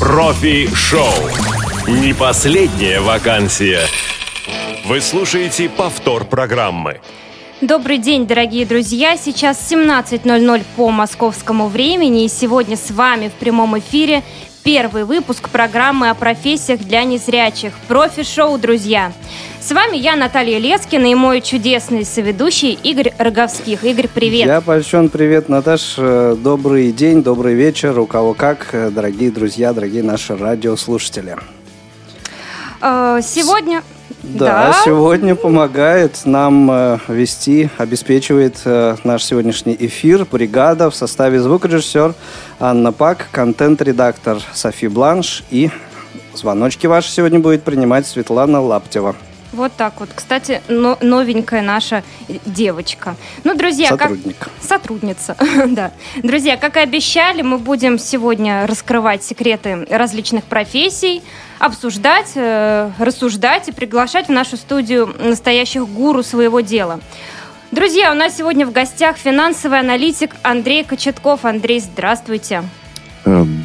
Профи-шоу. Не последняя вакансия. Вы слушаете повтор программы. Добрый день, дорогие друзья. Сейчас 17.00 по московскому времени. И сегодня с вами в прямом эфире первый выпуск программы о профессиях для незрячих. Профи-шоу, друзья. С вами я, Наталья Лескина, и мой чудесный соведущий Игорь Роговских. Игорь, привет. Я польщен. Привет, Наташ. Э, добрый день, добрый вечер. У кого как, э, дорогие друзья, дорогие наши радиослушатели. Э, сегодня... Да, да, сегодня помогает нам э, вести, обеспечивает э, наш сегодняшний эфир бригада в составе звукорежиссер Анна Пак, контент-редактор Софи Бланш и звоночки ваши сегодня будет принимать Светлана Лаптева. Вот так вот. Кстати, но, новенькая наша девочка. Ну, друзья, Сотрудник. как... Сотрудница. да. Друзья, как и обещали, мы будем сегодня раскрывать секреты различных профессий, обсуждать, э, рассуждать и приглашать в нашу студию настоящих гуру своего дела. Друзья, у нас сегодня в гостях финансовый аналитик Андрей Кочетков. Андрей, здравствуйте.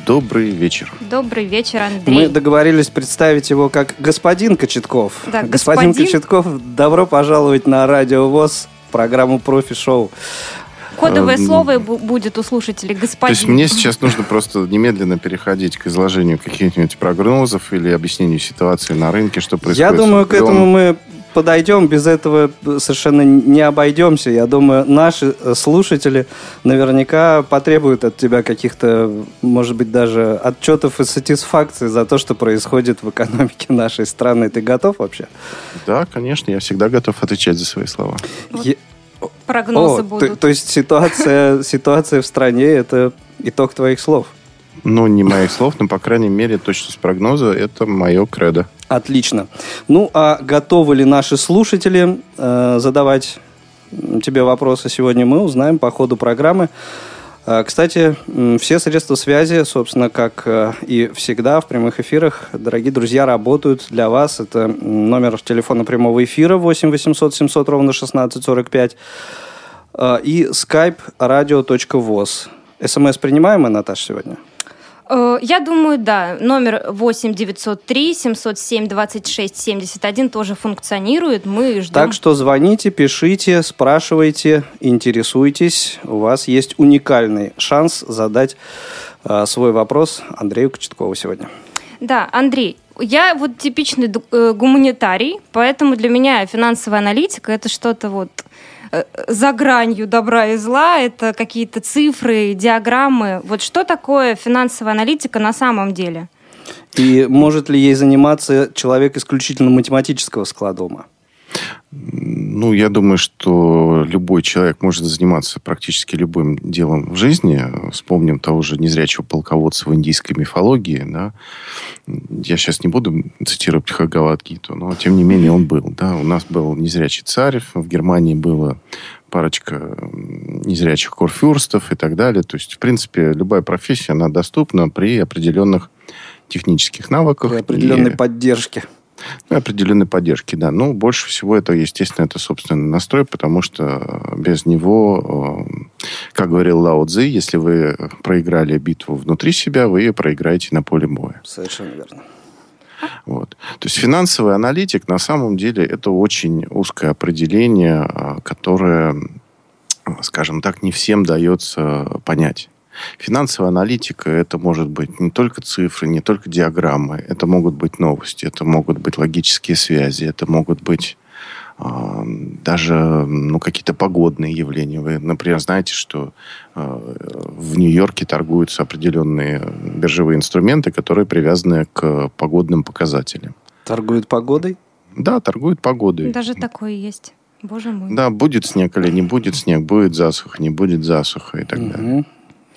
Добрый вечер. Добрый вечер, Андрей. Мы договорились представить его как господин Кочетков. Да, господин, господин Кочетков, добро пожаловать на Радио ВОЗ, программу «Профи-шоу». Кодовое эм, слово будет у слушателей господин. То есть мне сейчас нужно просто немедленно переходить к изложению каких-нибудь прогнозов или объяснению ситуации на рынке, что происходит. Я думаю, к этому мы подойдем, без этого совершенно не обойдемся. Я думаю, наши э, слушатели наверняка потребуют от тебя каких-то, может быть, даже отчетов и сатисфакции за то, что происходит в экономике нашей страны. Ты готов вообще? Да, конечно, я всегда готов отвечать за свои слова. Я... Прогнозы О, будут. То, то есть ситуация, ситуация в стране – это итог твоих слов? Ну, не моих слов, но, по крайней мере, точность прогноза – это мое кредо. Отлично. Ну, а готовы ли наши слушатели э, задавать тебе вопросы сегодня, мы узнаем по ходу программы. Э, кстати, все средства связи, собственно, как э, и всегда в прямых эфирах, дорогие друзья, работают для вас. Это номер телефона прямого эфира 8 800 700 ровно 1645 э, и skype radio.voz. СМС принимаем Наташа, сегодня? Э, я думаю, да. Номер 8 903 707 26 71 тоже функционирует. Мы ждем. Так что звоните, пишите, спрашивайте, интересуйтесь. У вас есть уникальный шанс задать э, свой вопрос Андрею Кочеткову сегодня. Да, Андрей, я вот типичный э, гуманитарий, поэтому для меня финансовая аналитика это что-то вот за гранью добра и зла, это какие-то цифры, диаграммы. Вот что такое финансовая аналитика на самом деле? И может ли ей заниматься человек исключительно математического склада ума? Ну, я думаю, что любой человек может заниматься практически любым делом в жизни. Вспомним того же незрячего полководца в индийской мифологии. Да? Я сейчас не буду цитировать Бхагавадгиту, но, тем не менее, он был. Да? У нас был незрячий царь, в Германии было парочка незрячих корфюрстов и так далее. То есть, в принципе, любая профессия, она доступна при определенных технических навыках. При определенной и... поддержке. Ну, определенной поддержки, да. Но больше всего это, естественно, это собственный настрой, потому что без него, э, как говорил Лао Цзи, если вы проиграли битву внутри себя, вы ее проиграете на поле боя. Совершенно верно. Вот. То есть финансовый аналитик на самом деле это очень узкое определение, э, которое, скажем так, не всем дается понять. Финансовая аналитика – это может быть не только цифры, не только диаграммы. Это могут быть новости, это могут быть логические связи, это могут быть э, даже ну, какие-то погодные явления. Вы, например, знаете, что э, в Нью-Йорке торгуются определенные биржевые инструменты, которые привязаны к погодным показателям. Торгуют погодой? Да, торгуют погодой. Даже такое есть. Боже мой. Да, будет снег или не будет снег, будет засуха, не будет засуха и так угу. далее.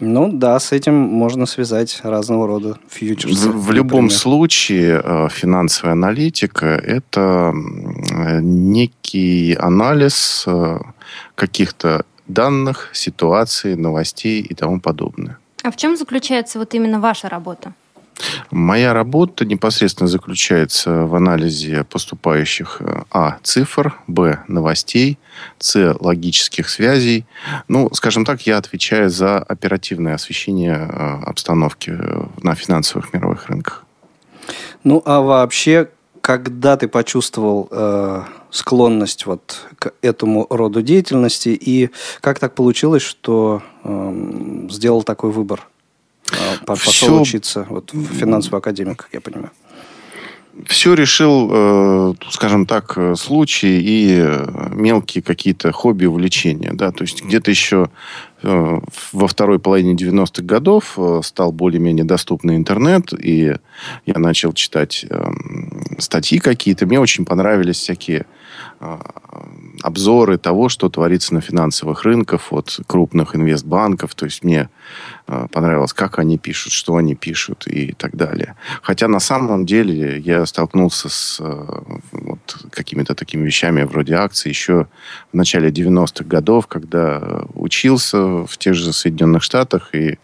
Ну да, с этим можно связать разного рода фьючерсы. В, в любом случае э, финансовая аналитика – это некий анализ э, каких-то данных, ситуаций, новостей и тому подобное. А в чем заключается вот именно ваша работа? Моя работа непосредственно заключается в анализе поступающих э, а. цифр, б. новостей, с. логических связей. Ну, скажем так, я отвечаю за оперативное освещение э, обстановки э, на финансовых мировых рынках. Ну, а вообще, когда ты почувствовал э, склонность вот к этому роду деятельности, и как так получилось, что э, сделал такой выбор? Э, пошел Все... учиться вот, в финансовую академию, как я понимаю. Все решил, э, скажем так, э, случаи и э, мелкие какие-то хобби, увлечения. Да? То есть где-то еще во второй половине 90-х годов стал более-менее доступный интернет, и я начал читать эм, статьи какие-то. Мне очень понравились всякие обзоры того, что творится на финансовых рынках от крупных инвестбанков. То есть мне э, понравилось, как они пишут, что они пишут и так далее. Хотя на самом деле я столкнулся с э, вот, какими-то такими вещами вроде акций еще в начале 90-х годов, когда учился в тех же Соединенных Штатах и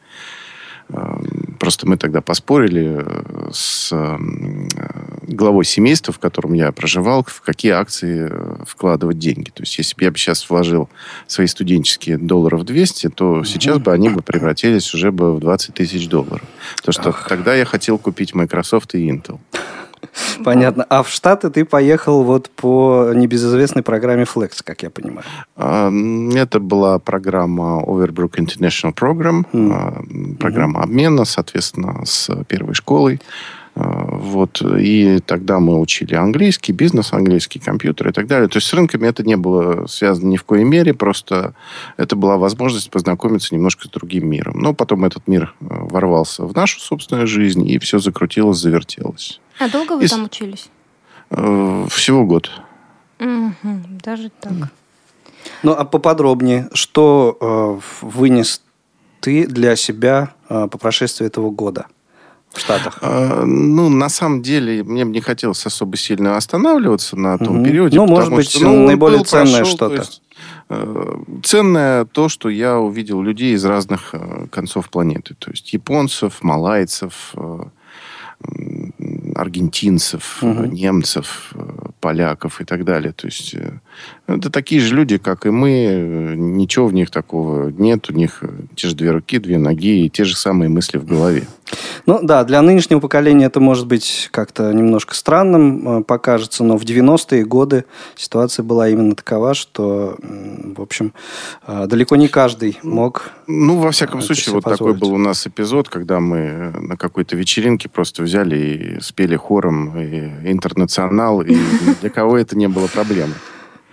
просто мы тогда поспорили э, с э, главой семейства, в котором я проживал, в какие акции э, вкладывать деньги. То есть, если бы я бы сейчас вложил свои студенческие долларов 200, то угу. сейчас бы они бы превратились уже бы в 20 тысяч долларов. Потому что Ах. тогда я хотел купить Microsoft и Intel. Понятно. А в Штаты ты поехал вот по небезызвестной программе Flex, как я понимаю. А, это была программа Overbrook International Program, mm. программа обмена, соответственно, с первой школой. Вот. И тогда мы учили английский, бизнес английский, компьютер и так далее. То есть с рынками это не было связано ни в коей мере, просто это была возможность познакомиться немножко с другим миром. Но потом этот мир ворвался в нашу собственную жизнь, и все закрутилось, завертелось. А долго вы и... там учились? Э, всего год. Угу, даже так. Ну, а поподробнее, что э, вынес ты для себя э, по прошествии этого года? В Штатах? А, ну, на самом деле, мне бы не хотелось особо сильно останавливаться на том угу. периоде. Ну, может быть, что, ну, наиболее был, ценное прошел, что-то. Есть, э, ценное то, что я увидел людей из разных э, концов планеты. То есть японцев, малайцев, э, аргентинцев, угу. немцев, поляков и так далее. То есть это такие же люди, как и мы. Ничего в них такого нет. У них те же две руки, две ноги и те же самые мысли в голове. Ну да, для нынешнего поколения это может быть как-то немножко странным э, покажется, но в 90-е годы ситуация была именно такова, что, в общем, э, далеко не каждый мог Ну, во всяком случае, вот позволить. такой был у нас эпизод, когда мы на какой-то вечеринке просто взяли и спели хором и «Интернационал», и для кого это не было проблемой.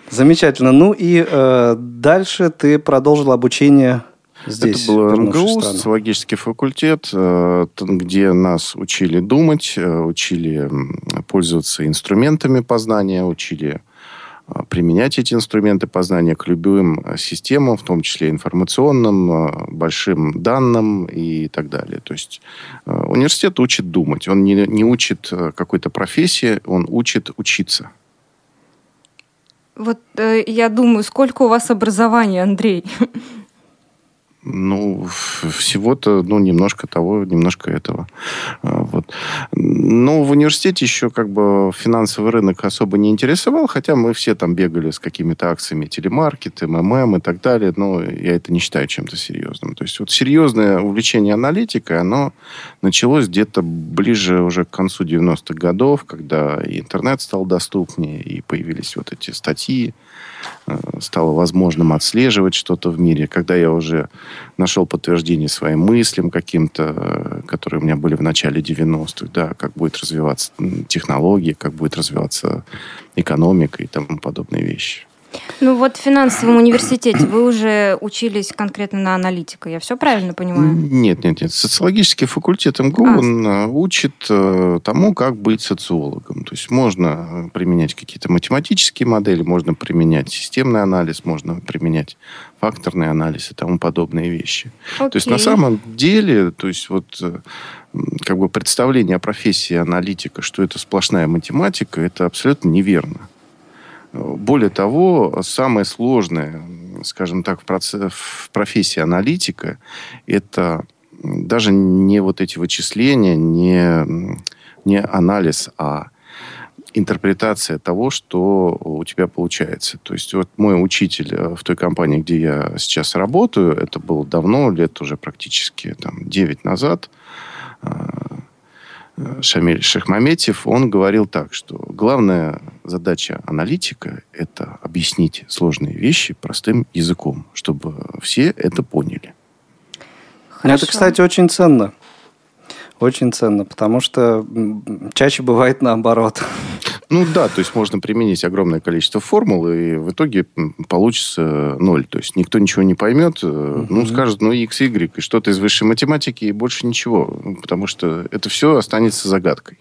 Замечательно. Ну и э, дальше ты продолжил обучение Здесь, Это был МГУ, социологический факультет, э, где нас учили думать, э, учили пользоваться инструментами познания, учили э, применять эти инструменты познания к любым системам, в том числе информационным, большим данным и так далее. То есть университет учит думать, он не, не учит какой-то профессии, он учит учиться. Вот э, я думаю, сколько у вас образования, Андрей? Ну, всего-то, ну, немножко того, немножко этого. А, вот. Но в университете еще как бы финансовый рынок особо не интересовал, хотя мы все там бегали с какими-то акциями телемаркет, МММ и так далее, но я это не считаю чем-то серьезным. То есть вот серьезное увлечение аналитикой, оно началось где-то ближе уже к концу 90-х годов, когда интернет стал доступнее, и появились вот эти статьи, стало возможным отслеживать что-то в мире, когда я уже нашел подтверждение своим мыслям каким-то, э, которые у меня были в начале 90-х, да, как будет развиваться технология, как будет развиваться экономика и тому подобные вещи. Ну вот в финансовом университете вы уже учились конкретно на аналитика, я все правильно понимаю? Нет, нет, нет. Социологический факультет МГУ а. он э, учит э, тому, как быть социологом. То есть можно применять какие-то математические модели, можно применять системный анализ, можно применять факторный анализ и тому подобные вещи. Окей. То есть на самом деле, то есть вот э, как бы представление о профессии аналитика, что это сплошная математика, это абсолютно неверно. Более того, самое сложное, скажем так, в, процесс, в профессии аналитика – это даже не вот эти вычисления, не, не анализ, а интерпретация того, что у тебя получается. То есть вот мой учитель э, в той компании, где я сейчас работаю, это было давно, лет уже практически там, 9 назад, э, Шамиль Шахмаметьев, он говорил так, что главная задача аналитика – это объяснить сложные вещи простым языком, чтобы все это поняли. Хорошо. Это, кстати, очень ценно. Очень ценно, потому что чаще бывает наоборот. Ну да, то есть можно применить огромное количество формул, и в итоге получится ноль. То есть никто ничего не поймет, угу. ну скажет, ну x, y, и что-то из высшей математики, и больше ничего. Потому что это все останется загадкой.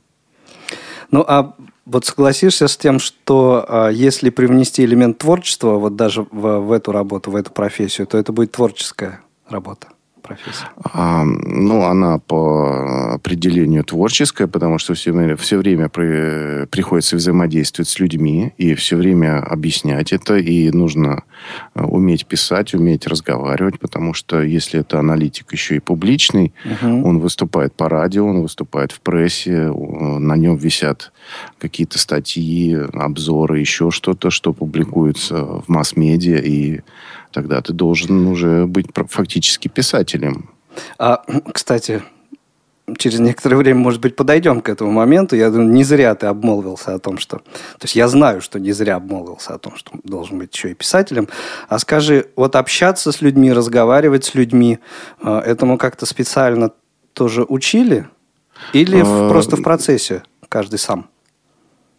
Ну а вот согласишься с тем, что а, если привнести элемент творчества вот даже в, в эту работу, в эту профессию, то это будет творческая работа? Профессия? А, ну, она по определению творческая, потому что все время, все время при, приходится взаимодействовать с людьми и все время объяснять это. И нужно э, уметь писать, уметь разговаривать, потому что если это аналитик еще и публичный, угу. он выступает по радио, он выступает в прессе, на нем висят какие-то статьи, обзоры, еще что-то, что публикуется в масс-медиа, и тогда ты должен уже быть фактически писателем. А, кстати, через некоторое время, может быть, подойдем к этому моменту. Я думаю, не зря ты обмолвился о том, что... То есть я знаю, что не зря обмолвился о том, что должен быть еще и писателем. А скажи, вот общаться с людьми, разговаривать с людьми, э, этому как-то специально тоже учили? Или а... просто в процессе каждый сам?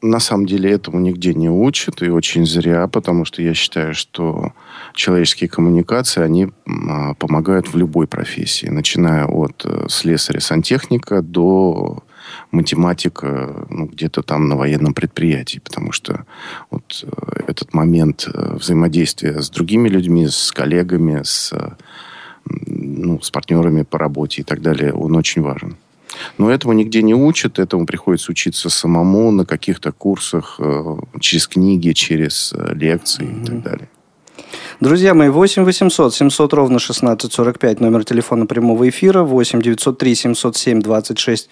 На самом деле этому нигде не учат, и очень зря, потому что я считаю, что человеческие коммуникации, они а, помогают в любой профессии, начиная от э, слесаря-сантехника до математика ну, где-то там на военном предприятии, потому что вот э, этот момент э, взаимодействия с другими людьми, с коллегами, с, ну, с партнерами по работе и так далее, он очень важен. Но этого нигде не учат, этому приходится учиться самому на каких-то курсах, э, через книги, через э, лекции mm-hmm. и так далее. Друзья мои, 8 800 700 ровно 1645, номер телефона прямого эфира, 8 903 707 26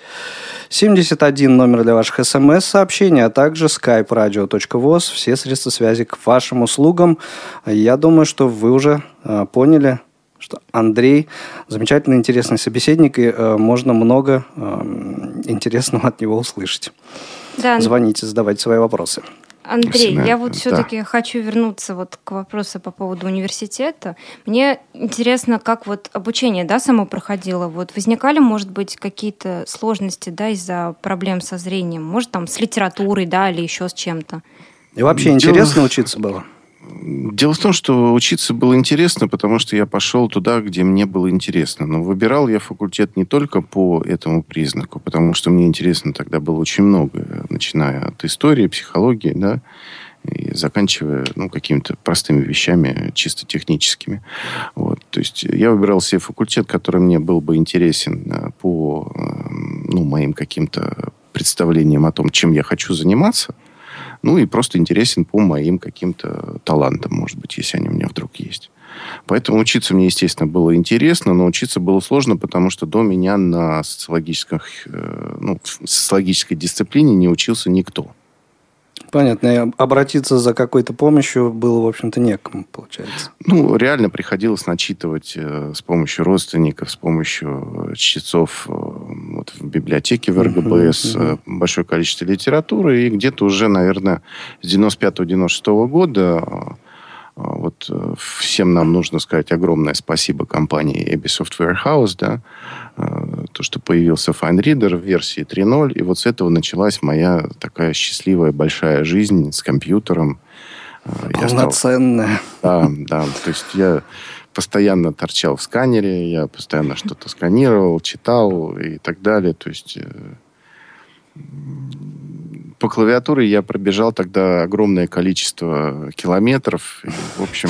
71, номер для ваших смс-сообщений, а также skype radio.voz, все средства связи к вашим услугам. Я думаю, что вы уже э, поняли, что Андрей замечательный, интересный собеседник, и э, можно много э, интересного от него услышать. Да. Звоните, задавайте свои вопросы. Андрей, я вот все-таки да. хочу вернуться вот к вопросу по поводу университета. Мне интересно, как вот обучение, да, само проходило. Вот возникали, может быть, какие-то сложности, да, из-за проблем со зрением? Может, там с литературой, да, или еще с чем-то? И вообще Дело... интересно учиться было? Дело в том, что учиться было интересно, потому что я пошел туда, где мне было интересно. Но выбирал я факультет не только по этому признаку, потому что мне интересно тогда было очень много, начиная от истории, психологии, да, и заканчивая ну, какими-то простыми вещами, чисто техническими. Вот. То есть я выбирал себе факультет, который мне был бы интересен э, по э, ну, моим каким-то представлениям о том, чем я хочу заниматься – ну и просто интересен по моим каким-то талантам, может быть, если они у меня вдруг есть. Поэтому учиться мне, естественно, было интересно, но учиться было сложно, потому что до меня на социологических, э, ну, социологической дисциплине не учился никто. Понятно. И обратиться за какой-то помощью было, в общем-то, некому, получается. Ну, реально приходилось начитывать э, с помощью родственников, с помощью чтецов э, вот, в библиотеке в РГБС uh-huh, uh-huh. большое количество литературы. И где-то уже, наверное, с 95-96 года э, вот всем нам нужно сказать огромное спасибо компании Abbey Software House, да, то, что появился FineReader в версии 3.0, и вот с этого началась моя такая счастливая большая жизнь с компьютером. Полноценная. Стал... Да, да. То есть я постоянно торчал в сканере, я постоянно что-то сканировал, читал и так далее. То есть э, по клавиатуре я пробежал тогда огромное количество километров. И, в общем,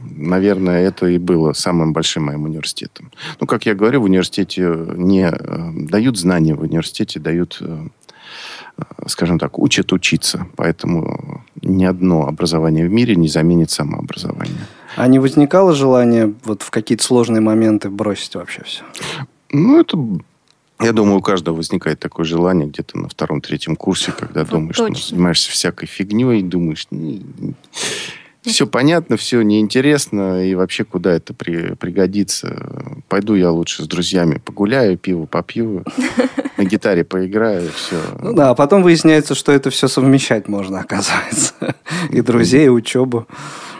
наверное, это и было самым большим моим университетом. Ну, как я говорю, в университете не э, дают знания, в университете дают, э, э, скажем так, учат учиться. Поэтому ни одно образование в мире не заменит самообразование. А не возникало желание вот в какие-то сложные моменты бросить вообще все? Ну, это я думаю, у каждого возникает такое желание где-то на втором-третьем курсе, когда вот думаешь, ну, занимаешься всякой фигней, думаешь, все понятно, все неинтересно, и вообще куда это при, пригодится. Пойду я лучше с друзьями погуляю, пиво попью, на гитаре поиграю, все. Ну да, а потом выясняется, что это все совмещать можно, оказывается. И друзей, и учебу.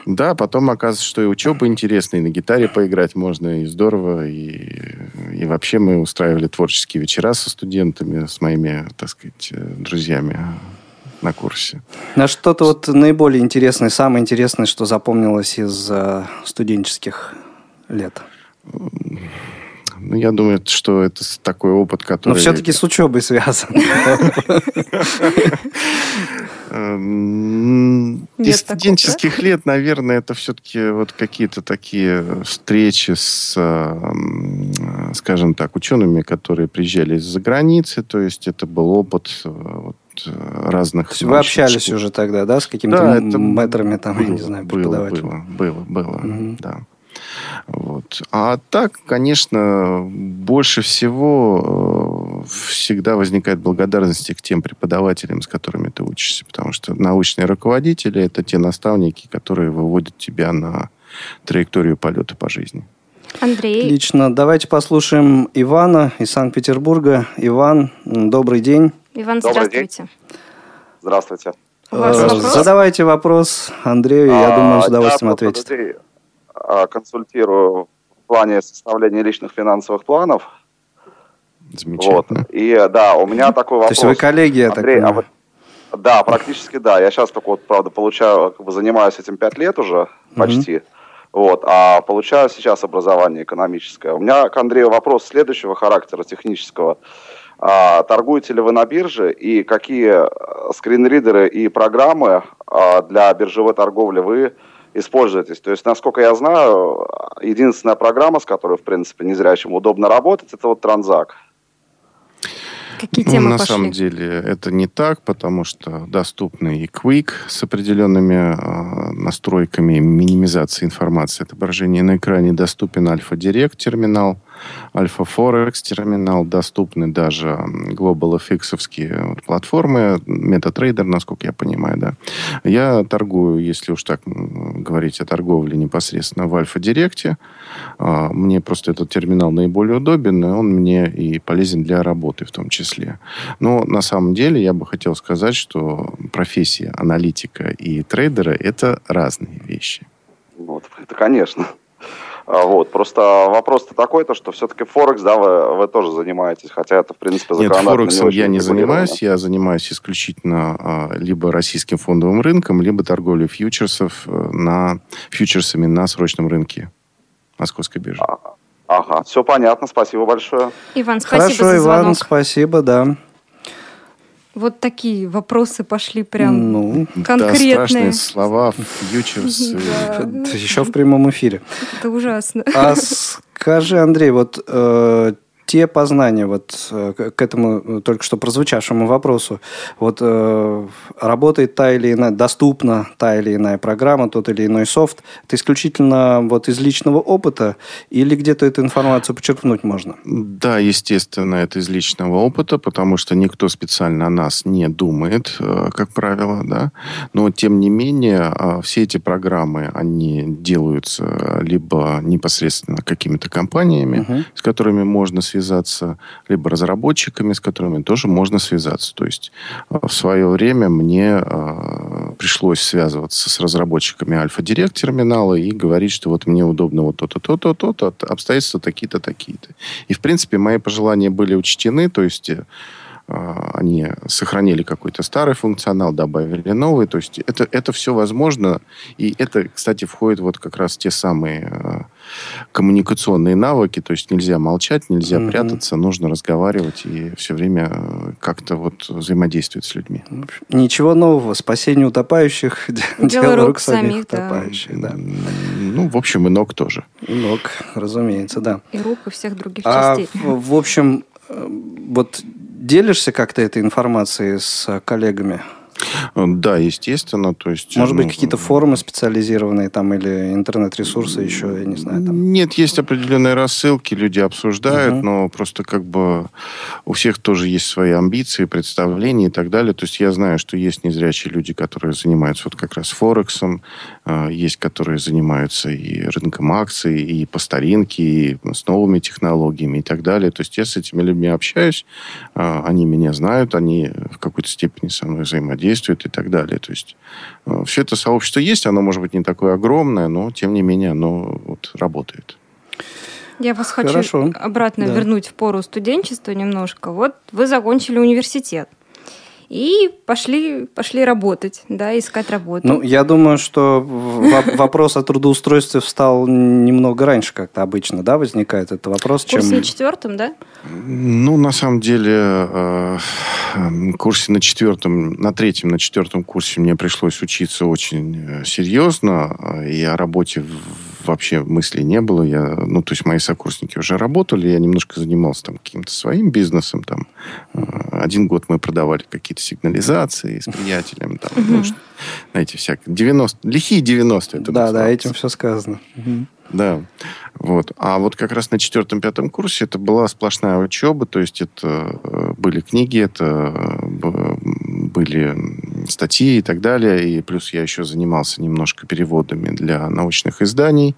Да, потом оказывается, что и учеба интересная, и на гитаре поиграть можно, и здорово. И, и вообще мы устраивали творческие вечера со студентами, с моими, так сказать, э, друзьями на курсе. На что-то вот наиболее интересное, самое интересное, что запомнилось из э, студенческих лет? Ну, я думаю, что это такой опыт, который... Но все-таки с учебой связан. Эм, из студенческих лет, наверное, это все-таки вот какие-то такие встречи с, эм, скажем так, учеными, которые приезжали из-за границы. То есть это был опыт э, вот, разных... То есть вы общались школ. уже тогда, да, с какими-то да, мэтрами, там, было, я не знаю, преподавателями? Было, было, было, угу. да. Вот. А так, конечно, больше всего э, всегда возникает благодарность к тем преподавателям, с которыми ты учишься. Потому что научные руководители – это те наставники, которые выводят тебя на траекторию полета по жизни. Андрей. Отлично. Давайте послушаем Ивана из Санкт-Петербурга. Иван, добрый день. Иван, здравствуйте. День. Здравствуйте. Вопрос? Задавайте вопрос Андрею, я а, думаю, с удовольствием ответит. Андрей, а, консультирую в плане составления личных финансовых планов. Замечательно. Вот. И да, у меня такой вопрос. То есть вы коллеги, я Андрей, так а вот, Да, практически да. Я сейчас только вот, правда, получаю, как бы занимаюсь этим пять лет уже, почти. Mm-hmm. Вот, а получаю сейчас образование экономическое. У меня к Андрею вопрос следующего характера, технического. А, торгуете ли вы на бирже и какие э, скринридеры и программы а, для биржевой торговли вы используетесь. То есть, насколько я знаю, единственная программа, с которой, в принципе, незрячим удобно работать, это вот Транзак. Какие ну, темы На пошли? самом деле это не так, потому что доступны и Quick с определенными э, настройками минимизации информации, отображения на экране, доступен Альфа Директ терминал, Альфа Форекс терминал, доступны даже Global FX платформы, MetaTrader, насколько я понимаю, да. Я торгую, если уж так говорить о торговле непосредственно в Альфа Директе. А, мне просто этот терминал наиболее удобен, и он мне и полезен для работы в том числе. Но на самом деле я бы хотел сказать, что профессия аналитика и трейдера – это разные вещи. Вот, это конечно. А, вот. Просто вопрос-то такой, то, что все-таки Форекс, да, вы, вы тоже занимаетесь, хотя это, в принципе, Нет, Форексом не я не занимаюсь, я занимаюсь исключительно а, либо российским фондовым рынком, либо торговлей фьючерсов э, на, фьючерсами на срочном рынке Московской биржи. А, ага, все понятно, спасибо большое. Иван, спасибо Хорошо, за звонок. Иван, спасибо, да. Вот такие вопросы пошли прям ну, конкретные. Да, страшные слова, фьючерс. Еще в прямом эфире. Это ужасно. А скажи, Андрей, вот э, те познания вот э, к этому э, только что прозвучавшему вопросу, вот э, работает та или иная, доступна та или иная программа, тот или иной софт, это исключительно вот из личного опыта или где-то эту информацию подчеркнуть можно? Да, естественно, это из личного опыта, потому что никто специально о нас не думает, как правило, да, но тем не менее все эти программы, они делаются либо непосредственно какими-то компаниями, угу. с которыми можно связаться, связаться, либо разработчиками, с которыми тоже можно связаться. То есть э, в свое время мне э, пришлось связываться с разработчиками Альфа-Директ терминала и говорить, что вот мне удобно вот то-то, то-то, то-то, обстоятельства такие-то, такие-то. И, в принципе, мои пожелания были учтены, то есть э, а, они сохранили какой-то старый функционал, добавили новый. То есть это, это все возможно. И это, кстати, входит вот как раз те самые а, коммуникационные навыки. То есть нельзя молчать, нельзя угу. прятаться, нужно разговаривать и все время а, как-то вот взаимодействовать с людьми. Ничего нового. Спасение утопающих, дело, рук, самих утопающих. Да. Ну, в общем, и ног тоже. И ног, разумеется, да. И рук, и всех других а, частей. В, в общем, вот делишься как-то этой информацией с коллегами? Да, естественно. То есть, Может ну, быть, какие-то форумы специализированные там или интернет-ресурсы еще, я не знаю. Там. Нет, есть определенные рассылки, люди обсуждают, угу. но просто как бы у всех тоже есть свои амбиции, представления и так далее. То есть я знаю, что есть незрячие люди, которые занимаются вот как раз Форексом, а, есть, которые занимаются и рынком акций, и по старинке, и с новыми технологиями и так далее. То есть я с этими людьми общаюсь, а, они меня знают, они в какой-то степени со мной взаимодействуют и так далее. То есть а, все это сообщество есть, оно может быть не такое огромное, но тем не менее оно вот работает. Я вас Хорошо. хочу обратно да. вернуть в пору студенчества немножко. Вот вы закончили университет и пошли, пошли работать, да, искать работу. Ну, я думаю, что вопрос о трудоустройстве встал немного раньше, как-то обычно, да, возникает этот вопрос. В курсе чем... на четвертом, да? Ну, на самом деле, э, курсе на четвертом, на третьем, на четвертом курсе мне пришлось учиться очень э, серьезно, и о работе вообще мыслей не было. Я, ну, то есть мои сокурсники уже работали, я немножко занимался там каким-то своим бизнесом. Там. Э, один год мы продавали какие-то сигнализации с приятелем. Там, ну, знаете, всякие 90, лихие 90-е. Да, да, этим все сказано. Да. Вот. А вот как раз на четвертом-пятом курсе это была сплошная учеба, то есть это э, были книги, это э, были статьи и так далее. И плюс я еще занимался немножко переводами для научных изданий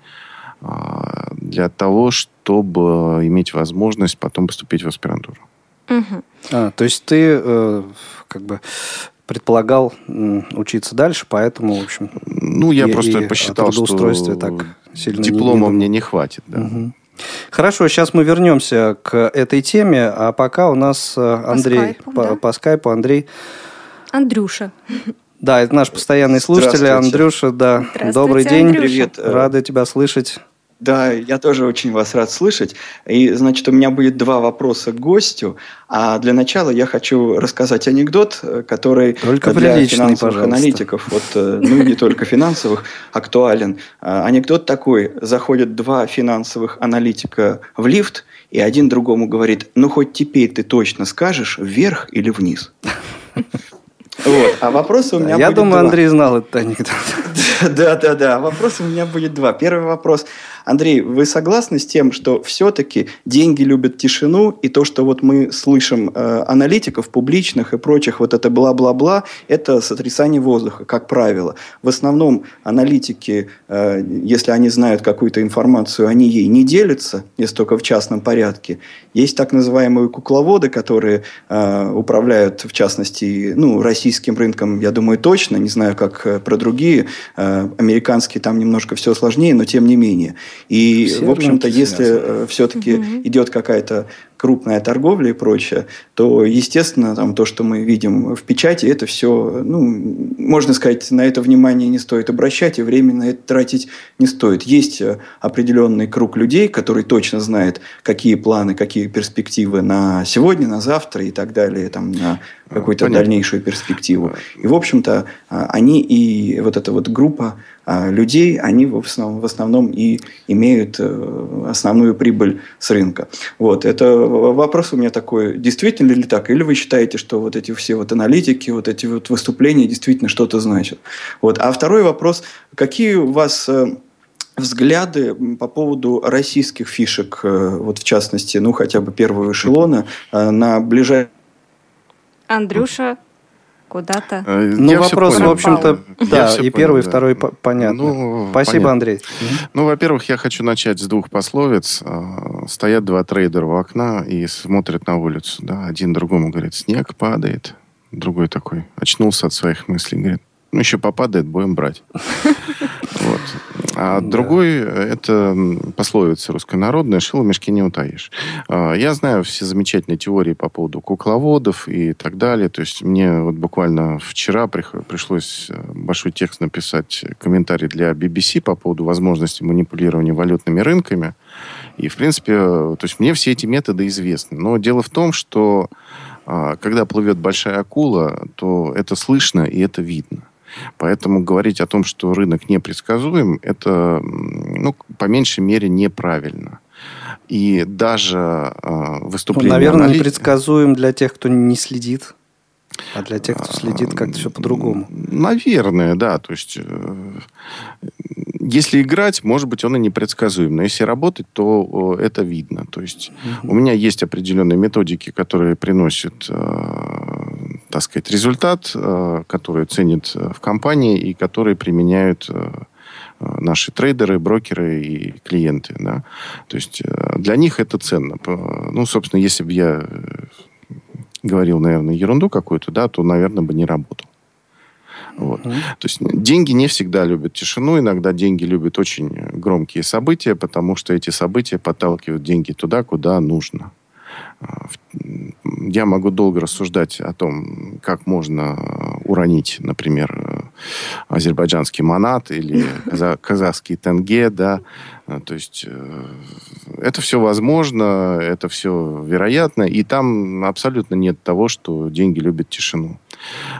а, для того, чтобы иметь возможность потом поступить в аспирантуру. Угу. А, то есть ты э, как бы предполагал учиться дальше, поэтому, в общем... Ну, я и, просто и посчитал, что так сильно диплома не, не мне не хватит. Да. Угу. Хорошо, сейчас мы вернемся к этой теме, а пока у нас э, Андрей по скайпу, по, да? по скайпу Андрей Андрюша. Да, это наш постоянный слушатель Андрюша, да. Добрый день. Андрюша. Привет. Рады тебя слышать. Да, я тоже очень вас рад слышать. И, значит, у меня будет два вопроса к гостю. А для начала я хочу рассказать анекдот, который только для финансовых пожалуйста. аналитиков, вот, э, ну не только финансовых, актуален. А, анекдот такой. Заходят два финансовых аналитика в лифт, и один другому говорит, ну хоть теперь ты точно скажешь, вверх или вниз. Вот. А вопросы у меня Я думаю, два. Андрей знал этот анекдот. Да, да, да. Вопросы у меня будет два. Первый вопрос. Андрей, вы согласны с тем, что все-таки деньги любят тишину, и то, что вот мы слышим э, аналитиков публичных и прочих, вот это бла-бла-бла, это сотрясание воздуха, как правило. В основном аналитики, э, если они знают какую-то информацию, они ей не делятся, если только в частном порядке. Есть так называемые кукловоды, которые э, управляют, в частности, ну, российским рынком, я думаю, точно, не знаю, как э, про другие, э, американские там немножко все сложнее, но тем не менее. И, Все в общем-то, если э, все-таки угу. идет какая-то крупная торговля и прочее, то, естественно, там, то, что мы видим в печати, это все, ну, можно сказать, на это внимание не стоит обращать, и время на это тратить не стоит. Есть э, определенный круг людей, который точно знает, какие планы, какие перспективы на сегодня, на завтра и так далее, там, на какую-то Понятно. дальнейшую перспективу. И, в общем-то, а, они и вот эта вот группа а, людей, они в основном, в основном и имеют э, основную прибыль с рынка. Вот. Это вопрос у меня такой, действительно ли так? Или вы считаете, что вот эти все вот аналитики, вот эти вот выступления действительно что-то значат? Вот. А второй вопрос, какие у вас э, взгляды по поводу российских фишек, э, вот в частности, ну хотя бы первого эшелона, на ближайшее Андрюша куда-то. Э, ну, я вопрос, в общем-то, да, и первый, и второй понятно. Ну, Спасибо, понятно. Андрей. Ну, во-первых, я хочу начать с двух пословиц. Э, стоят два трейдера у окна и смотрят на улицу. Да? Один другому говорит, снег падает. Другой такой очнулся от своих мыслей, говорит, ну, еще попадает, будем брать. Вот. А да. другой, это пословица руссконародная, шило мешки не утаишь. А, я знаю все замечательные теории по поводу кукловодов и так далее. То есть мне вот буквально вчера пришлось э, большой текст написать, комментарий для BBC по поводу возможности манипулирования валютными рынками. И, в принципе, то есть мне все эти методы известны. Но дело в том, что а, когда плывет большая акула, то это слышно и это видно. Поэтому говорить о том, что рынок непредсказуем, это, ну, по меньшей мере, неправильно. И даже э, выступление... Ну, наверное, аналитика... непредсказуем для тех, кто не следит. А для тех, кто следит, как-то все по-другому. Наверное, да. То есть, э, если играть, может быть, он и непредсказуем. Но если работать, то это видно. То есть, угу. у меня есть определенные методики, которые приносят, э, так сказать, результат, э, которые ценят в компании и которые применяют наши трейдеры, брокеры и клиенты. Да? То есть для них это ценно. Ну, собственно, если бы я говорил, наверное, ерунду какую-то, да, то, наверное, бы не работал. Вот. Mm-hmm. То есть деньги не всегда любят тишину, иногда деньги любят очень громкие события, потому что эти события подталкивают деньги туда, куда нужно. А, я могу долго рассуждать о том, как можно уронить, например, азербайджанский манат или казахский тенге, да, а, то есть э, это все возможно, это все вероятно, и там абсолютно нет того, что деньги любят тишину.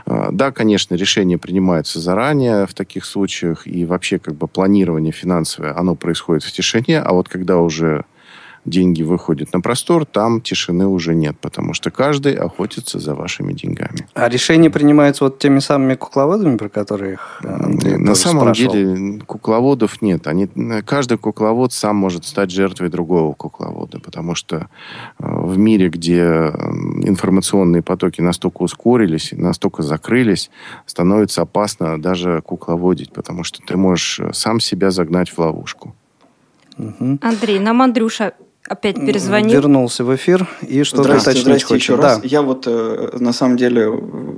А, да, конечно, решение принимается заранее в таких случаях, и вообще как бы планирование финансовое, оно происходит в тишине, а вот когда уже деньги выходят на простор, там тишины уже нет, потому что каждый охотится за вашими деньгами. А решения принимаются вот теми самыми кукловодами, про которых Андрей На самом спрашивал? деле кукловодов нет. Они, каждый кукловод сам может стать жертвой другого кукловода, потому что э, в мире, где информационные потоки настолько ускорились, настолько закрылись, становится опасно даже кукловодить, потому что ты можешь сам себя загнать в ловушку. Андрей, нам Андрюша опять перезвонил. Вернулся в эфир и что-то уточнить здрасте хочет. еще да. раз. Я вот э, на самом деле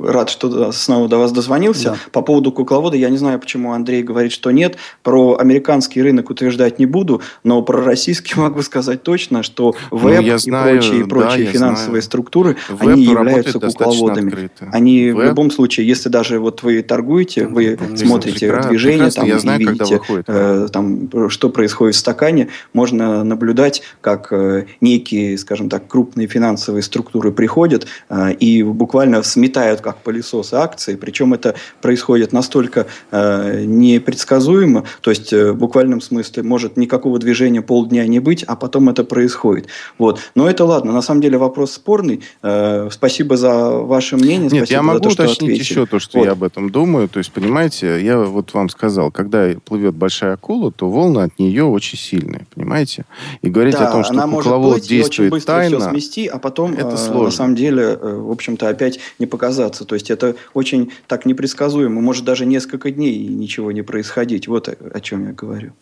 рад, что снова до вас дозвонился. Да. По поводу кукловода, я не знаю, почему Андрей говорит, что нет. Про американский рынок утверждать не буду, но про российский могу сказать точно, что ну, веб ну, и знаю, прочие, прочие да, финансовые знаю. структуры, веб они являются кукловодами. Они веб. в любом случае, если даже вот вы торгуете, вы ну, смотрите прекрасно, движение там, я знаю, и видите, выходит, э, там, что происходит в стакане, можно наблюдать, как как э, некие, скажем так, крупные финансовые структуры приходят э, и буквально сметают как пылесосы акции, причем это происходит настолько э, непредсказуемо, то есть в буквальном смысле может никакого движения полдня не быть, а потом это происходит. Вот. Но это ладно, на самом деле вопрос спорный. Спасибо за ваше мнение. Нет, я могу то, уточнить еще то, что вот. я об этом думаю. То есть, понимаете, я вот вам сказал, когда плывет большая акула, то волны от нее очень сильные, понимаете? И говорить да, о том, что она может плыть и очень быстро тайно, все смести, а потом это э, на самом деле, э, в общем-то, опять не показаться. То есть это очень так непредсказуемо. Может даже несколько дней ничего не происходить. Вот о чем я говорю.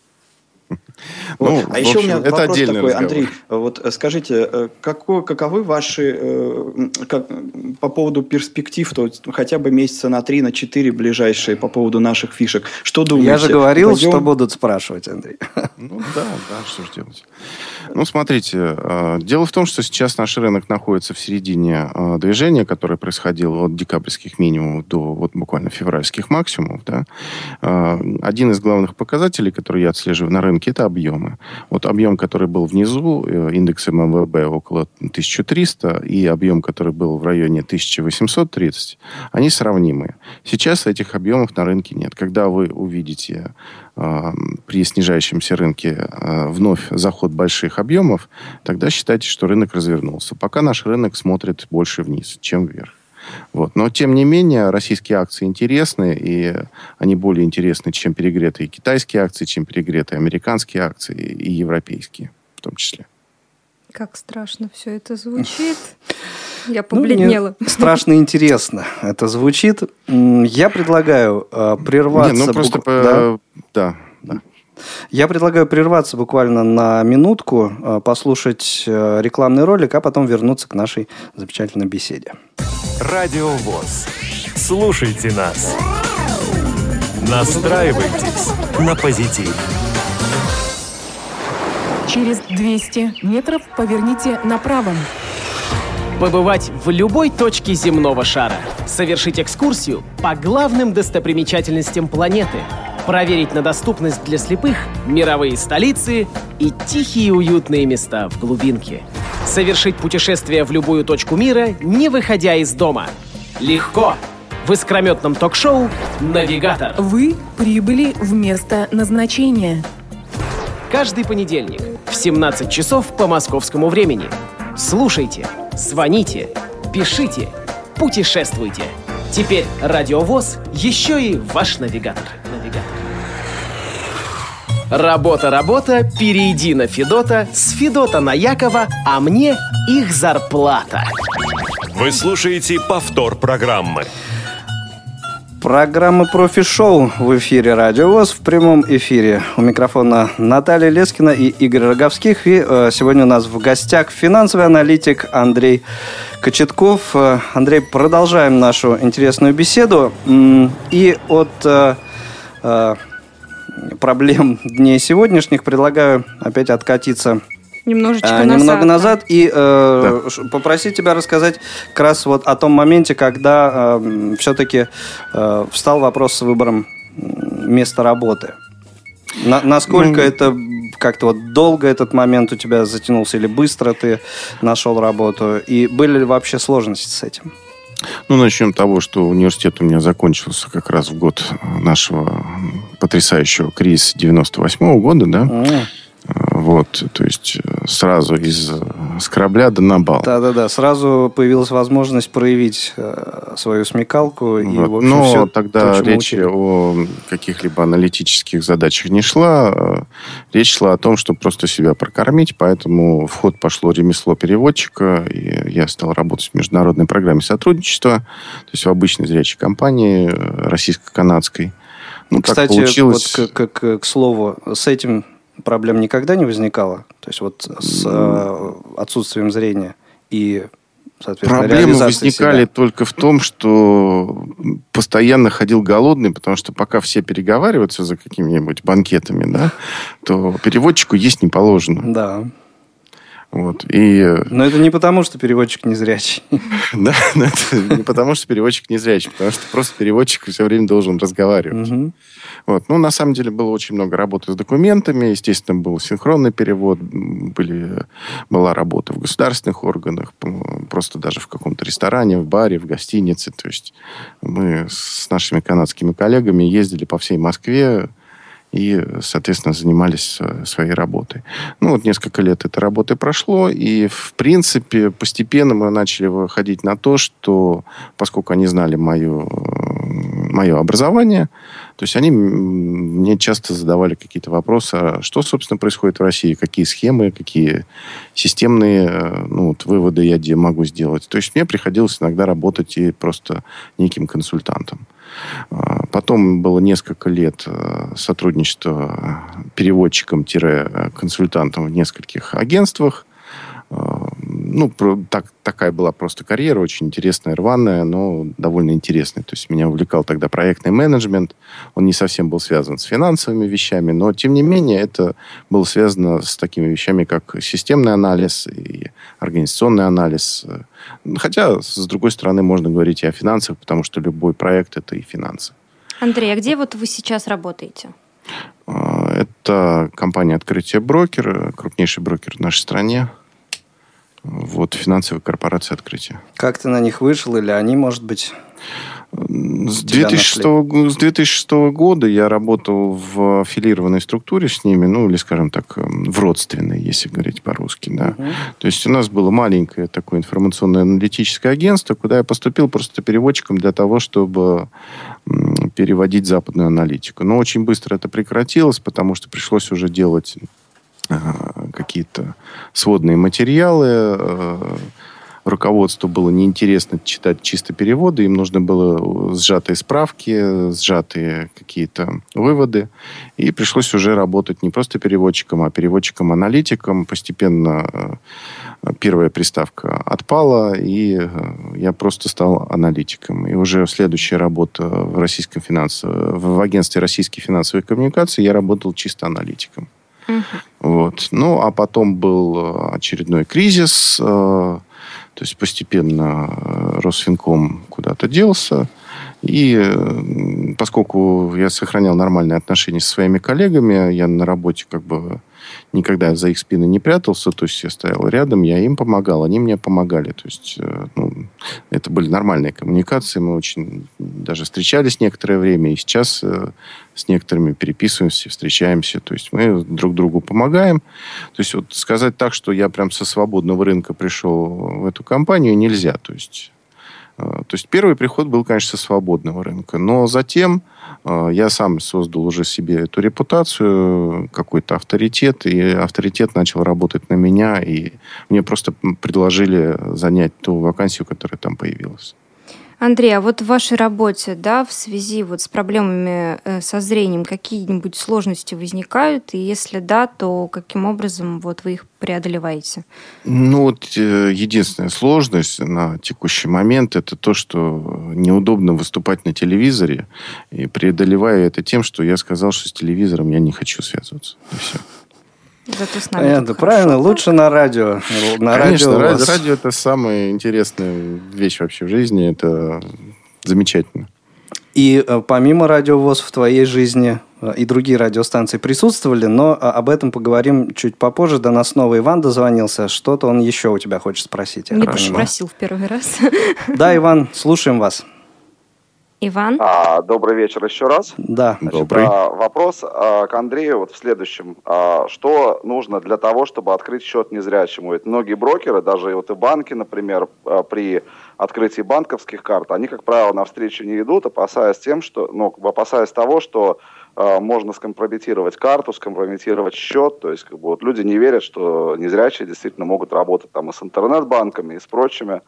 Ну, а еще общем, у меня это вопрос такой, разговор. Андрей, вот э, скажите, э, какой, каковы ваши э, как, по поводу перспектив, то есть хотя бы месяца на три, на четыре ближайшие по поводу наших фишек? Что думаете? Я же говорил, Пойдем... что будут спрашивать, Андрей. Ну да, да, что же делать. Ну, смотрите, дело в том, что сейчас наш рынок находится в середине движения, которое происходило от декабрьских минимумов до вот буквально февральских максимумов. Да. Один из главных показателей, который я отслеживаю на рынке, это объемы. Вот объем, который был внизу, э, индекс МВБ около 1300, и объем, который был в районе 1830, они сравнимые. Сейчас этих объемов на рынке нет. Когда вы увидите э, при снижающемся рынке э, вновь заход больших объемов, тогда считайте, что рынок развернулся. Пока наш рынок смотрит больше вниз, чем вверх. Вот. Но, тем не менее, российские акции интересны, и они более интересны, чем перегретые китайские акции, чем перегретые американские акции и европейские в том числе. Как страшно все это звучит. Я побледнела. Ну, страшно интересно это звучит. Я предлагаю э, прерваться. Нет, ну просто бук... по... да. да, да. Я предлагаю прерваться буквально на минутку, э, послушать э, рекламный ролик, а потом вернуться к нашей замечательной беседе. Радио ВОЗ. Слушайте нас. Настраивайтесь на позитив. Через 200 метров поверните направо. Побывать в любой точке земного шара. Совершить экскурсию по главным достопримечательностям планеты – проверить на доступность для слепых мировые столицы и тихие уютные места в глубинке. Совершить путешествие в любую точку мира, не выходя из дома. Легко! В искрометном ток-шоу «Навигатор». Вы прибыли в место назначения. Каждый понедельник в 17 часов по московскому времени. Слушайте, звоните, пишите – путешествуйте. Теперь Радиовоз еще и ваш навигатор. навигатор. Работа, работа, перейди на Федота, с Федота на Якова, а мне их зарплата. Вы слушаете повтор программы. Программа «Профи-шоу» в эфире «Радио ВОЗ» в прямом эфире. У микрофона Наталья Лескина и Игорь Роговских. И э, сегодня у нас в гостях финансовый аналитик Андрей Кочетков. Э, Андрей, продолжаем нашу интересную беседу. И от э, э, проблем дней сегодняшних предлагаю опять откатиться Немножечко а, назад. немного назад и э, ш- попросить тебя рассказать как раз вот о том моменте, когда все-таки встал вопрос с выбором места работы. На- насколько Ну, это как-то вот долго этот момент у тебя затянулся или быстро ты нашел работу? И были ли вообще сложности с этим? Ну, начнем с того, что университет у меня закончился как раз в год нашего потрясающего кризиса 98 года, да. М, Вот, то есть э, сразу из э, с корабля до на бал. Да-да-да, сразу появилась возможность проявить э, свою смекалку и, Вот. в общем, Но всё тогда то, речь учили. о каких-либо аналитических задачах не шла. Э, Речь шла о том, чтобы просто себя прокормить, поэтому в ход пошло ремесло переводчика, и я стал работать в международной программе сотрудничества, то есть в обычной зрячей компании российско-канадской. Ну, так Кстати, получилось. вот к, к- к слову, с этим проблем никогда не возникало? То есть вот с э, отсутствием зрения и, соответственно, Проблемы возникали себя? только в том, что постоянно ходил голодный, потому что пока все переговариваются за какими-нибудь банкетами, да, то переводчику есть не положено. Да. Вот. И э, Но это не потому, что переводчик не зрячий. да, но это не потому, что переводчик не зрячий, потому что просто переводчик все время должен разговаривать. Вот. Ну, на самом деле, было очень много работы с документами. Естественно, был синхронный перевод. Были, была работа в государственных органах. Просто даже в каком-то ресторане, в баре, в гостинице. То есть мы с нашими канадскими коллегами ездили по всей Москве и, соответственно, занимались э, своей работой. Ну, вот несколько лет этой работы прошло, и, в принципе, постепенно мы начали выходить на то, что, поскольку они знали мое, мое образование, то есть они мне часто задавали какие-то вопросы, а что, собственно, происходит в России, какие схемы, какие системные э, ну, вот, выводы я могу сделать. То есть мне приходилось иногда работать и просто неким консультантом. А, Потом было несколько лет э, сотрудничества переводчиком-консультантом в нескольких агентствах. А, Ну, так, такая была просто карьера, очень интересная, рваная, но довольно интересная. То есть меня увлекал тогда проектный менеджмент. Он не совсем был связан с финансовыми вещами, но, тем не менее, это было связано с такими вещами, как системный анализ и организационный анализ. Хотя, с другой стороны, можно говорить и о финансах, потому что любой проект – это и финансы. Андрей, а где вот вы сейчас работаете? А, Это компания «Открытие брокер», крупнейший брокер в нашей стране. Вот финансовая корпорация «Открытие». Как ты на них вышел, или они, может быть... С Тебя 2006, го- с 2006 года я работал в аффилированной структуре с ними, ну, или, скажем так, эм, в родственной, если говорить по-русски, да. Мгм. То есть у нас было маленькое такое информационно-аналитическое агентство, куда я поступил просто переводчиком для того, чтобы переводить западную аналитику. Но очень быстро это прекратилось, потому что пришлось уже делать какие-то сводные материалы. э, Руководству было неинтересно читать чисто переводы, им нужно было сжатые справки, сжатые какие-то выводы. И пришлось уже работать не просто переводчиком, а переводчиком-аналитиком. Постепенно э, первая приставка отпала, и э, я просто стал аналитиком. И уже следующая работа в российском финансовом, в агентстве российских финансовых коммуникаций я работал чисто аналитиком. Мгм. Вот. Ну, а потом был э, очередной кризис. э, То есть постепенно э, Росфинком куда-то делся. И поскольку я сохранял нормальные отношения со своими коллегами, я на работе как бы никогда за их спины не прятался, то есть я стоял рядом, я им помогал, они мне помогали. То есть э, ну, это были нормальные коммуникации, мы очень даже встречались некоторое время, и сейчас э, с некоторыми переписываемся, встречаемся, то есть мы друг другу помогаем. То есть вот сказать так, что я прям со свободного рынка пришел в эту компанию, нельзя. То есть То есть первый приход был, конечно, со свободного рынка. Но затем я сам создал уже себе эту репутацию, какой-то авторитет, и авторитет начал работать на меня, и мне просто предложили занять ту вакансию, которая там появилась. Андрей, а вот в вашей работе, да, в связи вот с проблемами э, со зрением, какие-нибудь сложности возникают? И если да, то каким образом вот вы их преодолеваете? Ну, вот э, единственная сложность на текущий момент это то, что неудобно выступать на телевизоре. И преодолеваю это тем, что я сказал, что с телевизором я не хочу связываться. И все. Зато с нами Понятно, правильно. Хорошо. Лучше на радио. На Конечно, радио, радио это самая интересная вещь вообще в жизни. Это замечательно. И э, помимо радиовоз в твоей жизни э, и другие радиостанции присутствовали, но э, об этом поговорим чуть попозже. До нас снова Иван дозвонился. Что-то он еще у тебя хочет спросить. Не спросил в первый раз. Да, Иван, слушаем вас. Иван. А, добрый вечер еще раз. Да, Значит, добрый. А, вопрос а, к Андрею вот в следующем. А, что нужно для того, чтобы открыть счет незрячему? Ведь многие брокеры, даже вот и банки, например, а, при открытии банковских карт, они, как правило, навстречу не идут, опасаясь тем, что, ну, опасаясь того, что а, можно скомпрометировать карту, скомпрометировать счет. То есть как бы, вот люди не верят, что незрячие действительно могут работать там и с интернет-банками, и с прочими.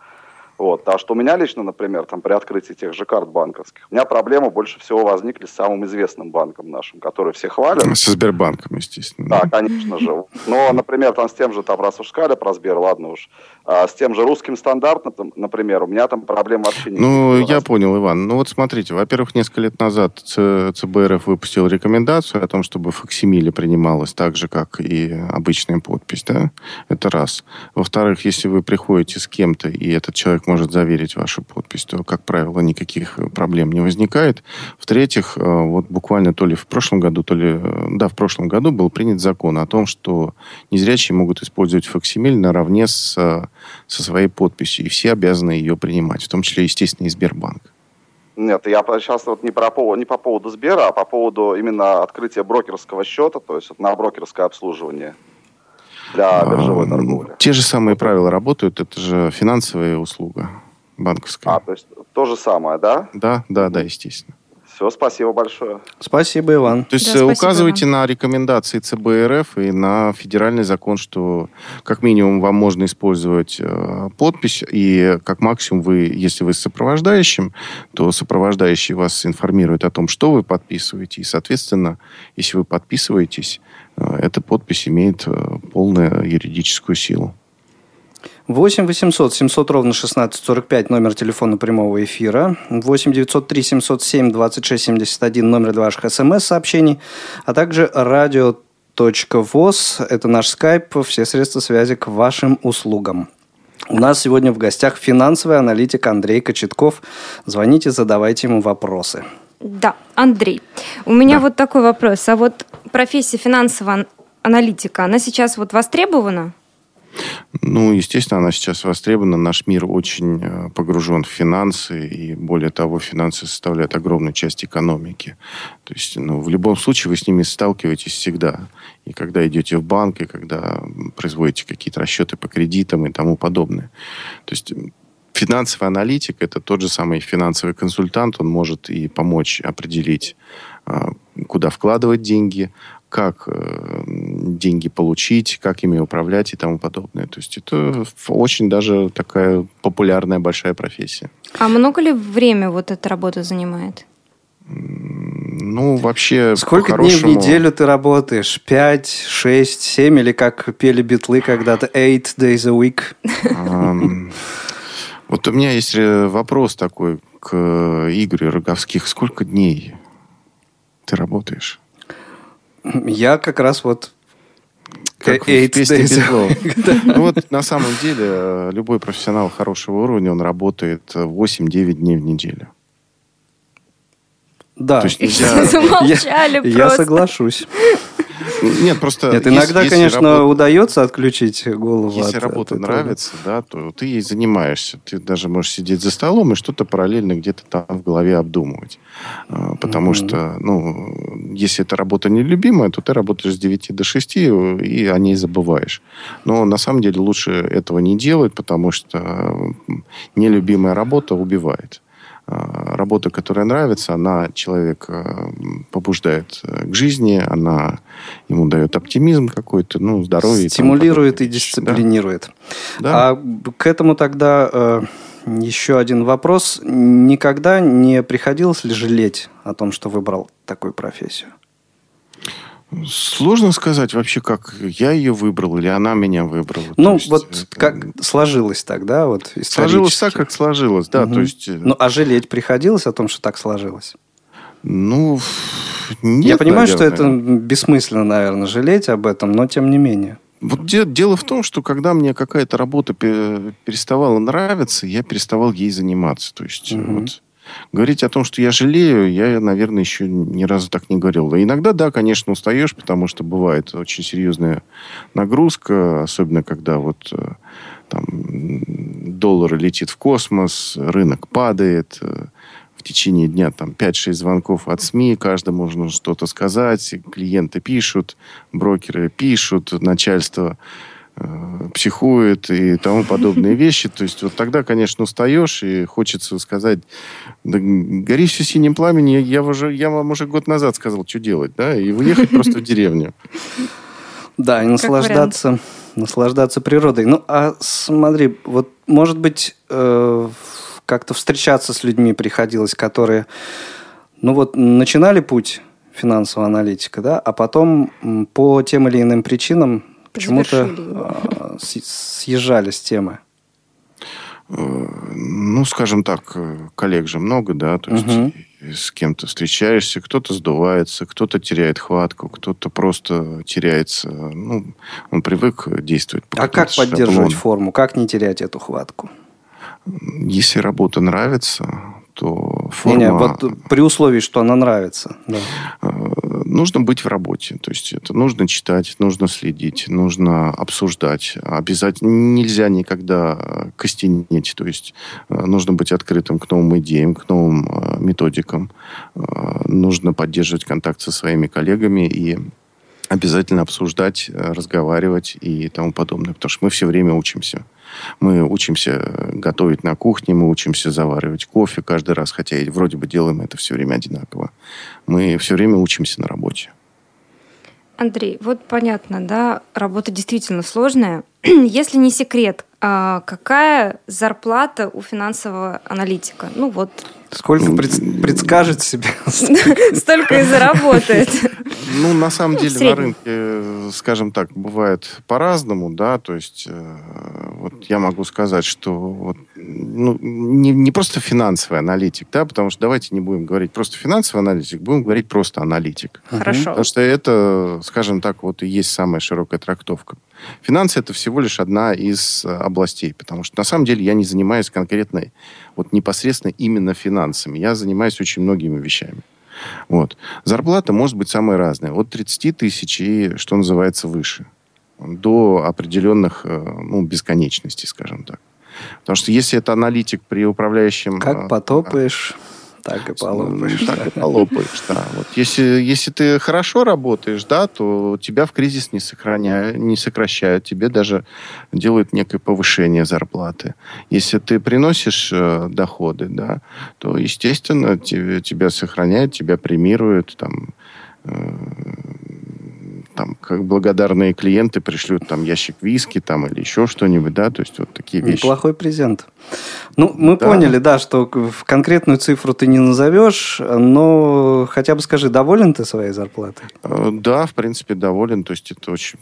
Вот. А что у меня лично, например, там, при открытии тех же карт банковских, у меня проблемы больше всего возникли с самым известным банком нашим, который все хвалят. Со Сбербанком, естественно. Да, конечно же. Но, например, там с тем же, там, раз уж сказали про Сбер, ладно уж, а с тем же русским стандартом, например, у меня там проблем вообще нет. Ну, я понял, Иван. Ну, вот смотрите, во-первых, несколько лет назад ЦБРФ выпустил рекомендацию о том, чтобы факсимиле принималось так же, как и обычная подпись, да? Это раз. Во-вторых, если вы приходите с кем-то, и этот человек может заверить вашу подпись, то, как правило, никаких проблем не возникает. В-третьих, э, вот буквально то ли в прошлом году, то ли... Э, да, в прошлом году был принят закон о том, что незрячие могут использовать факсимиль наравне с э, со своей подписью, и все обязаны ее принимать, в том числе, естественно, и Сбербанк. Нет, я сейчас вот не, про, не по поводу Сбера, а по поводу именно открытия брокерского счета, то есть на брокерское обслуживание для биржевой торговли. Те же самые правила работают, это же финансовая услуга банковская. А, то есть то же самое, да? Да, да, да, естественно. Все, спасибо большое. Спасибо, Иван. То есть да, указывайте на рекомендации ЦБРФ и на федеральный закон, что как минимум вам можно использовать э, подпись, и как максимум вы, если вы с сопровождающим, то сопровождающий вас информирует о том, что вы подписываете, и, соответственно, если вы подписываетесь, э, эта подпись имеет э, полную юридическую силу. 8 800 700 ровно 1645 номер телефона прямого эфира. 8 903 707 26 71 номер для ваших смс-сообщений. А также радио ВОЗ. Это наш скайп. Все средства связи к вашим услугам. У нас сегодня в гостях финансовый аналитик Андрей Кочетков. Звоните, задавайте ему вопросы. Да, Андрей, у меня да. вот такой вопрос. А вот профессия финансового аналитика, она сейчас вот востребована? Ну, естественно, она сейчас востребована. Наш мир очень э, погружен в финансы, и более того, финансы составляют огромную часть экономики. То есть, ну, в любом случае вы с ними сталкиваетесь всегда. И когда идете в банк, и когда производите какие-то расчеты по кредитам и тому подобное. То есть финансовый аналитик – это тот же самый финансовый консультант. Он может и помочь определить, а, куда вкладывать деньги, как э, деньги получить, как ими управлять и тому подобное. То есть это очень даже такая популярная большая профессия. А много ли время вот эта работа занимает? Ну, вообще, Сколько дней в неделю ты работаешь? Пять, шесть, семь? Или как пели битлы когда-то? Eight days a week? Вот у меня есть э, вопрос такой к Игорю Роговских. Сколько дней ты работаешь? Я как раз вот как в песне Ну вот на самом деле э, любой профессионал хорошего уровня, он работает 8-9 дней в неделю. Да. То есть нельзя... Замолчали я, я соглашусь. Нет, просто... Нет, иногда, если конечно, работа, удается отключить голову Если от, работа от нравится, да, то ты ей занимаешься. Ты даже можешь сидеть за столом и что-то параллельно где-то там в голове обдумывать. А, потому mm-hmm. что, ну, если эта работа нелюбимая, то ты работаешь с 9 до 6 и о ней забываешь. Но на самом деле лучше этого не делать, потому что нелюбимая работа убивает. А, работа, которая нравится, она человека побуждает э, к жизни, она ему дает оптимизм какой-то, ну, здоровье. Стимулирует и, и дисциплинирует. Да. А к этому тогда э, еще один вопрос. Никогда не приходилось ли жалеть о том, что выбрал такую профессию? Сложно сказать вообще, как я ее выбрал или она меня выбрала. Ну, есть, вот это... как сложилось тогда, вот Сложилось так, как сложилось, да. Угу. То есть... Э, ну, а жалеть приходилось о том, что так сложилось? Ну, нет, Я понимаю, наверное. что это бессмысленно, наверное, жалеть об этом, но тем не менее. Вот де- дело в том, что когда мне какая-то работа переставала нравиться, я переставал ей заниматься. То есть угу. вот Говорить о том, что я жалею, я, наверное, еще ни разу так не говорил. иногда, да, конечно, устаешь, потому что бывает очень серьезная нагрузка, особенно когда вот э, там доллар летит в космос, рынок падает, э, в течение дня там 5-6 звонков от СМИ, каждому нужно что-то сказать, клиенты пишут, брокеры пишут, начальство психует и тому подобные вещи. То есть вот тогда, конечно, устаешь и хочется сказать, да гори все синим пламени, я, уже, я вам уже год назад сказал, что делать, да, и уехать просто в деревню. Да, и наслаждаться, наслаждаться природой. Ну, а смотри, вот, может быть, э, как-то встречаться с людьми приходилось, которые, ну вот, начинали путь финансового аналитика, да, а потом по тем или иным причинам почему-то а, съезжали с темы. Э, ну, скажем так, коллег же много, да, то есть угу. с кем-то встречаешься, кто-то сдувается, кто-то теряет хватку, кто-то просто теряется, ну, он привык действовать. По а как поддерживать форму, как не терять эту хватку? Если работа нравится, то форма... Не, не, вот при условии, что она нравится. Да. Э, нужно быть в работе. То есть это нужно читать, нужно следить, нужно обсуждать. Обязательно нельзя никогда костенеть. То есть э, нужно быть открытым к новым идеям, к новым э, методикам. Нужно поддерживать контакт со своими коллегами и обязательно обсуждать, разговаривать и тому подобное. Потому что мы все время учимся. Мы учимся готовить на кухне, мы учимся заваривать кофе каждый раз, хотя и вроде бы делаем это все время одинаково. Мы все время учимся на работе. Андрей, вот понятно, да, работа действительно сложная. Если не секрет, а какая зарплата у финансового аналитика? Ну вот. Сколько ну, пред, предскажет себе? Столько и заработает. Ну, на самом деле, на рынке, скажем так, бывает по-разному, да, то есть э, вот я могу сказать, что вот, ну, не, не просто финансовый аналитик, да, потому что давайте не будем говорить просто финансовый аналитик, будем говорить просто аналитик. Хорошо. Потому что это, скажем так, вот и есть самая широкая трактовка. Финансы это всего лишь одна из областей, потому что на самом деле я не занимаюсь конкретно, вот непосредственно именно финансами. Я занимаюсь очень многими вещами. Вот. Зарплата может быть самая разная. От 30 тысяч и, что называется, выше. До определенных, э, ну, бесконечностей, скажем так. Потому что если это аналитик при управляющем... Как э, потопаешь... Так и полопаешь. Так и полопаешь, да. Вот если, если ты хорошо работаешь, да, то тебя в кризис не, сохраняют, не сокращают, тебе даже делают некое повышение зарплаты. Если ты приносишь э, доходы, да, то, естественно, тебе, тебя сохраняют, тебя премируют, там, э, там, как благодарные клиенты пришлют там ящик виски там или еще что-нибудь, да, то есть вот такие вещи. Неплохой презент. Ну, мы да. поняли, да, что конкретную цифру ты не назовешь, но хотя бы скажи, доволен ты своей зарплатой? Э, да, в принципе, доволен, то есть это очень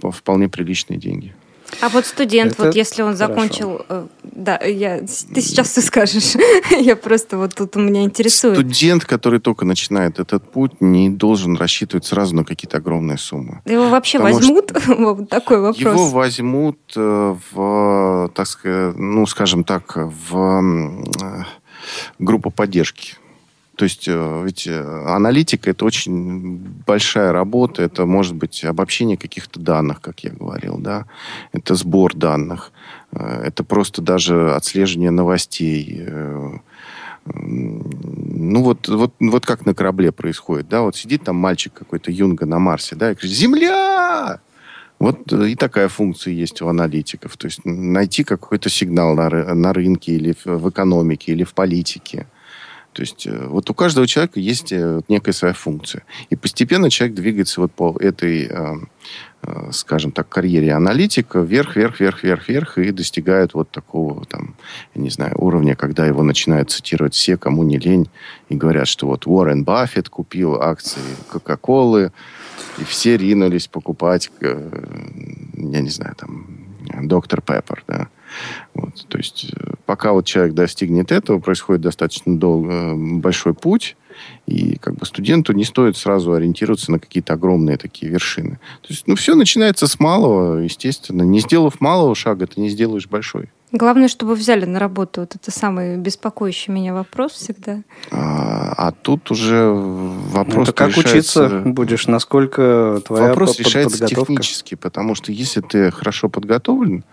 вполне приличные деньги. А вот студент, Это вот если он хорошо. закончил, э, да, я, ты сейчас все скажешь, я просто вот тут у меня интересует. Студент, который только начинает этот путь, не должен рассчитывать сразу на какие-то огромные суммы. Его вообще возьмут? вот такой вопрос. Его возьмут э, в, так сказать, ну, скажем так, в э, группу поддержки. То есть э, ведь э, аналитика это очень большая работа, это может быть обобщение каких-то данных, как я говорил, да, это сбор данных, э, это просто даже отслеживание новостей. Ну вот, вот, вот как на корабле происходит, да, вот сидит там мальчик какой-то юнга на Марсе, да, и кричит «Земля!» Вот и такая функция есть у аналитиков. То есть найти какой-то сигнал на, на рынке или в экономике, или в политике. То есть э, вот у каждого человека есть э, некая своя функция. И постепенно человек двигается вот по этой, скажем так, карьере аналитика вверх, вверх, вверх, вверх, вверх и достигает вот такого там, не знаю, уровня, когда его начинают цитировать все, кому не лень, и говорят, что вот Уоррен Баффет купил акции Кока-Колы, и все ринулись покупать, э, я не знаю, там, доктор Пеппер, да. Вот, то есть, э, пока вот человек достигнет этого, происходит достаточно долго, э, большой путь, и как бы студенту не стоит сразу ориентироваться на какие-то огромные такие вершины. То есть, ну, все начинается с малого, естественно. Не сделав малого шага, ты не сделаешь большой. Главное, чтобы взяли на работу. Вот это самый беспокоящий меня вопрос всегда. А, а тут уже вопрос это как решается... учиться будешь, насколько твоя Вопрос под, решается подготовка? технически, потому что если ты хорошо подготовлен,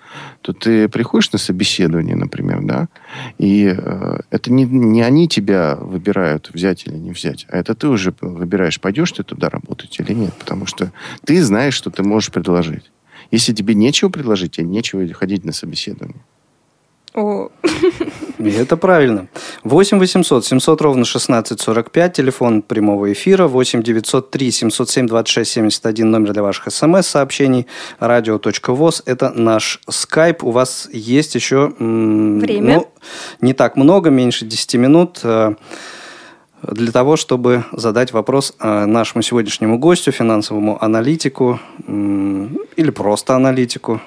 то ты приходишь на собеседование, например, да, и э, это не, не они тебя выбирают, взять или не взять, а это ты уже выбираешь, пойдешь ты туда работать или нет, потому что ты знаешь, что ты можешь предложить. Если тебе нечего предложить, тебе нечего ходить на собеседование. О. И это правильно. 8 800 700 ровно 1645, телефон прямого эфира, 8 903 707 26 71, номер для ваших смс-сообщений, радио.воз, это наш скайп. У вас есть еще... Время. Ну, не так много, меньше 10 минут э, для того, чтобы задать вопрос э, нашему сегодняшнему гостю, финансовому аналитику или просто аналитику,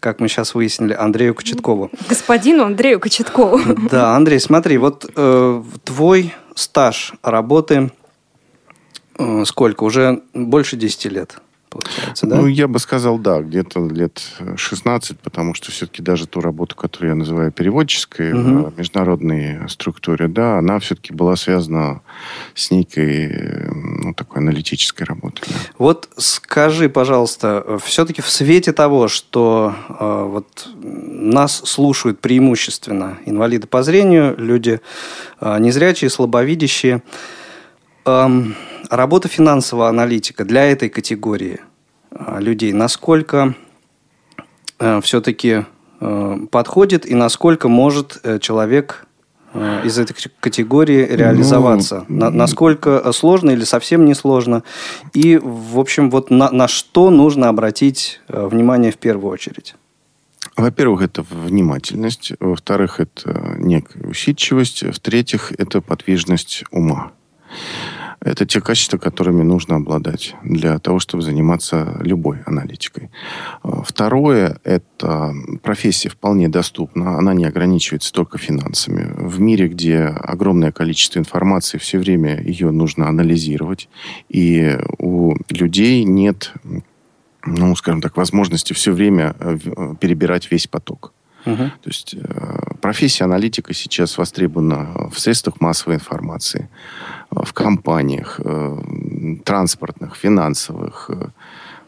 как мы сейчас выяснили, Андрею Кочеткову. Господину Андрею Кочеткову. Да, Андрей, смотри, вот э, твой стаж работы э, сколько? Уже больше 10 лет получается, да? Ну, я бы сказал, да, где-то лет 16, потому что все-таки даже ту работу, которую я называю переводческой угу. в международной структуре, да, она все-таки была связана с некой, ну, такой аналитической работой. Да. Вот скажи, пожалуйста, все-таки в свете того, что э, вот нас слушают преимущественно инвалиды по зрению, люди э, незрячие, слабовидящие, Эм, работа финансового аналитика для этой категории э, людей, насколько э, все-таки э, подходит и насколько может э, человек из этой категории реализоваться? Ну, на, насколько сложно или совсем не сложно? И, в общем, вот на, на что нужно обратить внимание в первую очередь? Во-первых, это внимательность. Во-вторых, это некая усидчивость. В-третьих, это подвижность ума. Это те качества, которыми нужно обладать для того, чтобы заниматься любой аналитикой. Второе – это профессия вполне доступна. Она не ограничивается только финансами. В мире, где огромное количество информации, все время ее нужно анализировать. И у людей нет, ну, скажем так, возможности все время э, перебирать весь поток. То есть э, профессия аналитика сейчас востребована в средствах массовой информации, в компаниях э, транспортных, финансовых, э,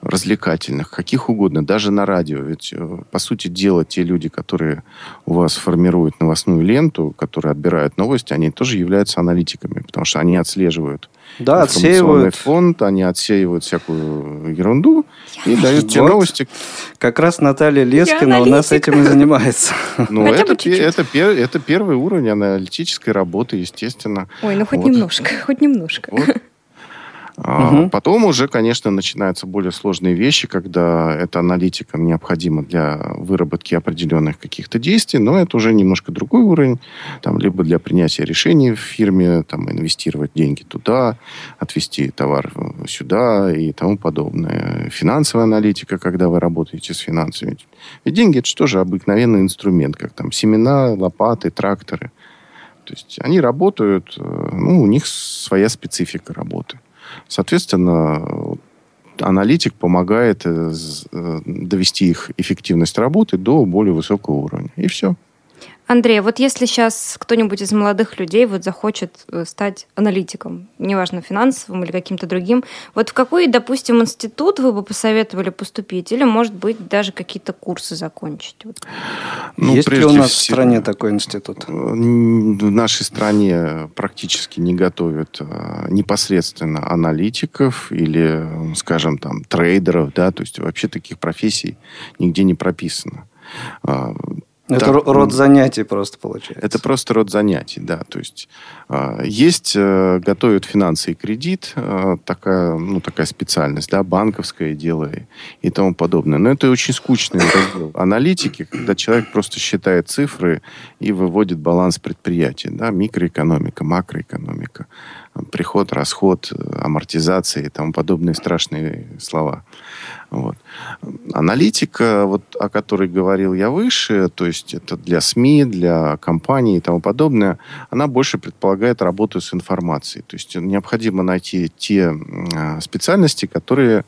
развлекательных, каких угодно, даже на радио. Ведь, э, по сути дела, те люди, которые у вас формируют новостную ленту, которые отбирают новости, они тоже являются аналитиками, потому что они отслеживают да, отсеивают. фонд, они отсеивают всякую ерунду Я и дают те новости. Как раз Наталья Лескина у нас этим и занимается. Ну, это, это, это первый уровень аналитической работы, естественно. Ой, ну хоть вот. немножко, хоть немножко. Вот. Угу. Потом уже, конечно, начинаются более сложные вещи, когда это аналитикам необходимо для выработки определенных каких-то действий, но это уже немножко другой уровень, там, либо для принятия решений в фирме, там, инвестировать деньги туда, отвести товар сюда и тому подобное. Финансовая аналитика, когда вы работаете с финансами. Ведь деньги это же обыкновенный инструмент, как там семена, лопаты, тракторы. То есть они работают, э, ну, у них своя специфика работы. Соответственно, аналитик помогает э, э, довести их эффективность работы до более высокого уровня. И все. Андрей, вот если сейчас кто-нибудь из молодых людей вот захочет э, стать аналитиком, неважно, финансовым или каким-то другим, вот в какой, допустим, институт вы бы посоветовали поступить? Или, может быть, даже какие-то курсы закончить? Вот. Ну, Есть ли у нас всего, в стране такой институт? Э, в нашей стране практически не готовят э, непосредственно аналитиков или, скажем, там, трейдеров, да, то есть вообще таких профессий нигде не прописано. А, это да. род занятий просто получается. Это просто род занятий, да. То есть э, есть, э, готовят финансы и кредит, э, такая, ну, такая специальность, да, банковское дело и, и тому подобное. Но это очень скучный раздел аналитики, когда человек просто считает цифры и выводит баланс предприятия, да, микроэкономика, макроэкономика, приход, расход, амортизация и тому подобные страшные слова. Вот. Аналитика, вот, о которой говорил я выше, то есть это для СМИ, для компаний и тому подобное, она больше предполагает работу с информацией. То есть необходимо найти те специальности, которые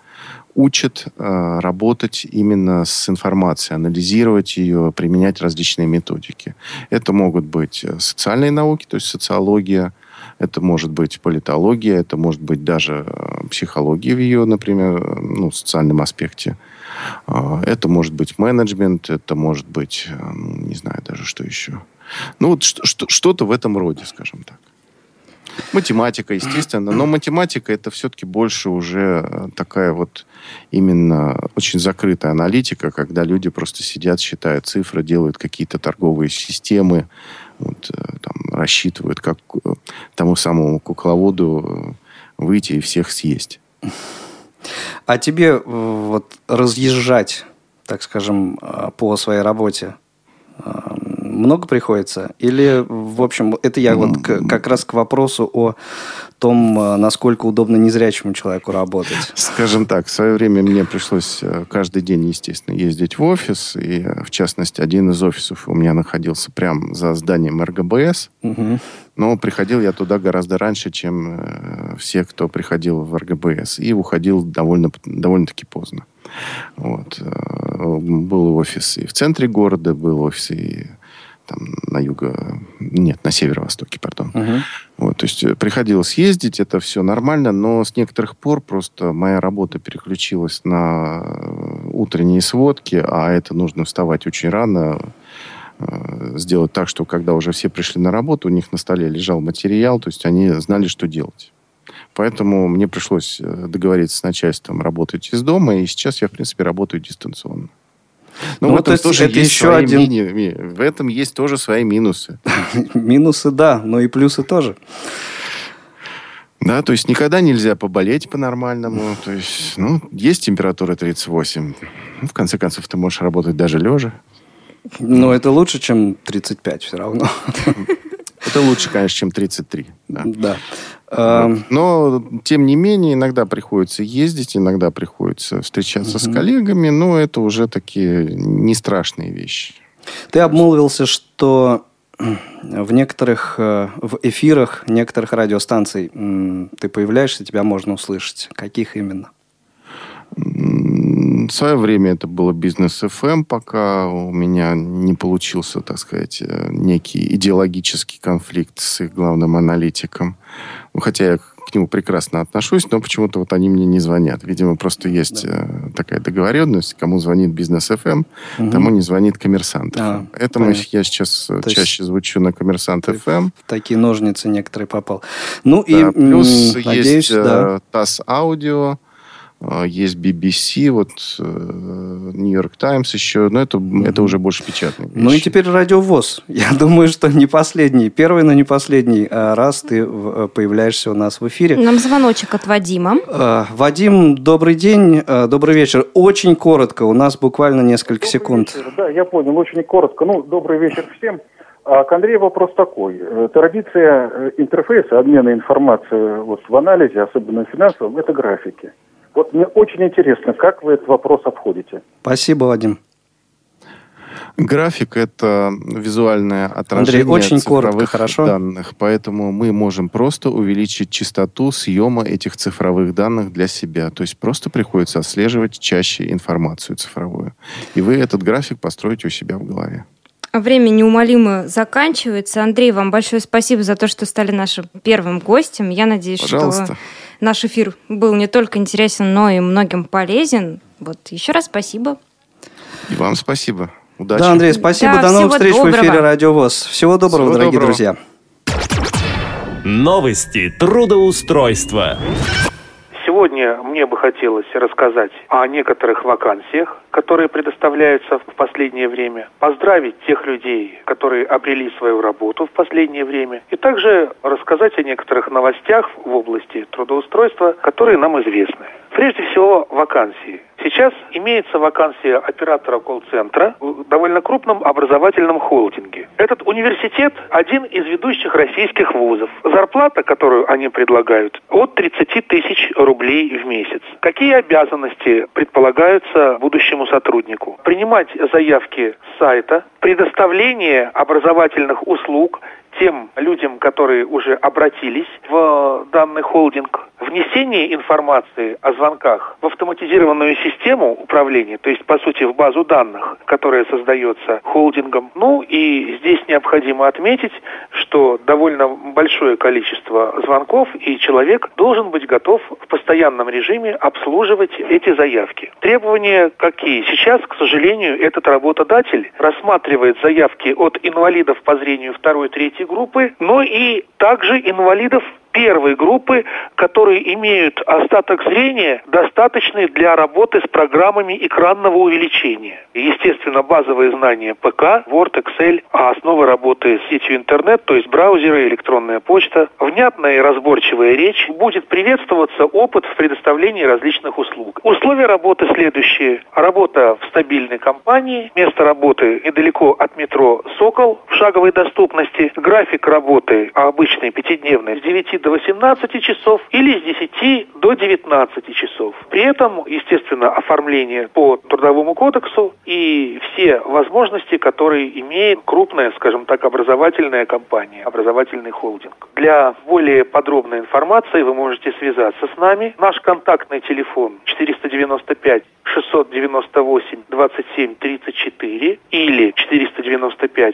учат э, работать именно с информацией, анализировать ее, применять различные методики. Это могут быть социальные науки, то есть социология, это может быть политология, это может быть даже э, психология в ее, например, ну, социальном аспекте. А, это может быть менеджмент, это может быть, э, ну, не знаю даже, что еще. Ну, вот что-то в этом роде, скажем так. Математика, естественно, но математика это все-таки больше уже э, такая вот именно очень закрытая аналитика, когда люди просто сидят, считают цифры, делают какие-то торговые системы, вот, э, там, рассчитывают, как э, тому самому кукловоду выйти и всех съесть. А тебе вот разъезжать, так скажем, по своей работе много приходится? Или, в общем, это я вот как раз к вопросу о том, э, насколько удобно незрячему человеку работать? Скажем так, в свое время мне пришлось э, каждый день, естественно, ездить в офис. И, э, в частности, один из офисов у меня находился прямо за зданием РГБС. Угу. Но приходил я туда гораздо раньше, чем все, кто приходил в РГБС. И уходил довольно, довольно-таки поздно. Вот. Был офис и в центре города, был офис и там, на юго... Нет, на северо-востоке, пардон. Uh-huh. Вот, то есть э, приходилось ездить, это все нормально, но с некоторых пор просто моя работа переключилась на э, утренние сводки, а это нужно вставать очень рано, э, сделать так, что когда уже все пришли на работу, у них на столе лежал материал, то есть они знали, что делать. Поэтому мне пришлось договориться с начальством работать из дома, и сейчас я, в принципе, работаю дистанционно. Ну, ну в этом тоже это еще один... Мини... В этом есть тоже свои минусы. минусы, да, но и плюсы тоже. Да, то есть никогда нельзя поболеть по-нормальному. То есть, ну, есть температура 38. Ну, в конце концов, ты можешь работать даже лежа. Но это лучше, чем 35 все равно. Это лучше, конечно, чем 33. Да. да. Но, тем не менее, иногда приходится ездить, иногда приходится встречаться угу. с коллегами, но это уже такие не страшные вещи. Ты обмолвился, что в некоторых э, в эфирах некоторых радиостанций ты появляешься, тебя можно услышать. Каких именно? В свое время это было бизнес FM, эм, пока у меня не получился, так сказать, э, некий идеологический конфликт с их главным аналитиком. Хотя я к нему прекрасно отношусь, но почему-то вот они мне не звонят. Видимо, просто есть да. Э, такая договоренность, кому звонит бизнес FM, угу. тому не звонит коммерсант. А, Поэтому понятно. я сейчас э, То чаще звучу на коммерсант FM. Такие ножницы некоторые попал. Ну да, и плюс надеюсь, есть да. ТАСС Аудио, есть BBC, вот Нью-Йорк э, Таймс еще, но это, mm-hmm. это уже больше печатные вещи. Ну и теперь радиовоз. Я думаю, что не последний, первый, но не последний а раз ты э, появляешься у нас в эфире. Нам звоночек от Вадима. А, Вадим, добрый день, добрый вечер. Очень коротко, у нас буквально несколько добрый секунд. Вечер. Да, я понял, очень коротко. Ну, добрый вечер всем. А к Андрею вопрос такой. Э, традиция интерфейса, обмена информацией вот, в анализе, особенно финансовом, это графики. Вот мне очень интересно, как вы этот вопрос обходите. Спасибо, Вадим. График – это визуальное отражение Андрей, очень цифровых коротко, хорошо? данных, поэтому мы можем просто увеличить частоту съема этих цифровых данных для себя. То есть просто приходится отслеживать чаще информацию цифровую. И вы этот график построите у себя в голове. Время неумолимо заканчивается. Андрей, вам большое спасибо за то, что стали нашим первым гостем. Я надеюсь, Пожалуйста. что наш эфир был не только интересен, но и многим полезен. Вот еще раз спасибо. И вам спасибо. Удачи. Да, Андрей, спасибо. Да, До новых встреч в доброго. эфире Радио ВОЗ. Всего доброго, Всего дорогие доброго. друзья. Новости трудоустройства. Сегодня мне бы хотелось рассказать о некоторых вакансиях, которые предоставляются в последнее время, поздравить тех людей, которые обрели свою работу в последнее время, и также рассказать о некоторых новостях в области трудоустройства, которые нам известны. Прежде всего, вакансии. Сейчас имеется вакансия оператора колл-центра в довольно крупном образовательном холдинге. Этот университет – один из ведущих российских вузов. Зарплата, которую они предлагают, от 30 тысяч рублей в месяц. Какие обязанности предполагаются будущему сотруднику? Принимать заявки с сайта, предоставление образовательных услуг тем людям, которые уже обратились в данный холдинг, внесение информации о звонках в автоматизированную систему управления, то есть, по сути, в базу данных, которая создается холдингом. Ну и здесь необходимо отметить, что довольно большое количество звонков, и человек должен быть готов в постоянном режиме обслуживать эти заявки. Требования какие? Сейчас, к сожалению, этот работодатель рассматривает заявки от инвалидов по зрению второй, третьей группы, но и также инвалидов первой группы, которые имеют остаток зрения, достаточный для работы с программами экранного увеличения. Естественно, базовые знания ПК, Word, Excel, а основа работы с сетью интернет, то есть браузеры, электронная почта, внятная и разборчивая речь, будет приветствоваться опыт в предоставлении различных услуг. Условия работы следующие. Работа в стабильной компании, место работы недалеко от метро «Сокол» в шаговой доступности, график работы обычный, пятидневный, с 9 до 18 часов или с 10 до 19 часов. При этом, естественно, оформление по Трудовому кодексу и все возможности, которые имеет крупная, скажем так, образовательная компания, образовательный холдинг. Для более подробной информации вы можете связаться с нами. Наш контактный телефон 495 698 27 34 или 495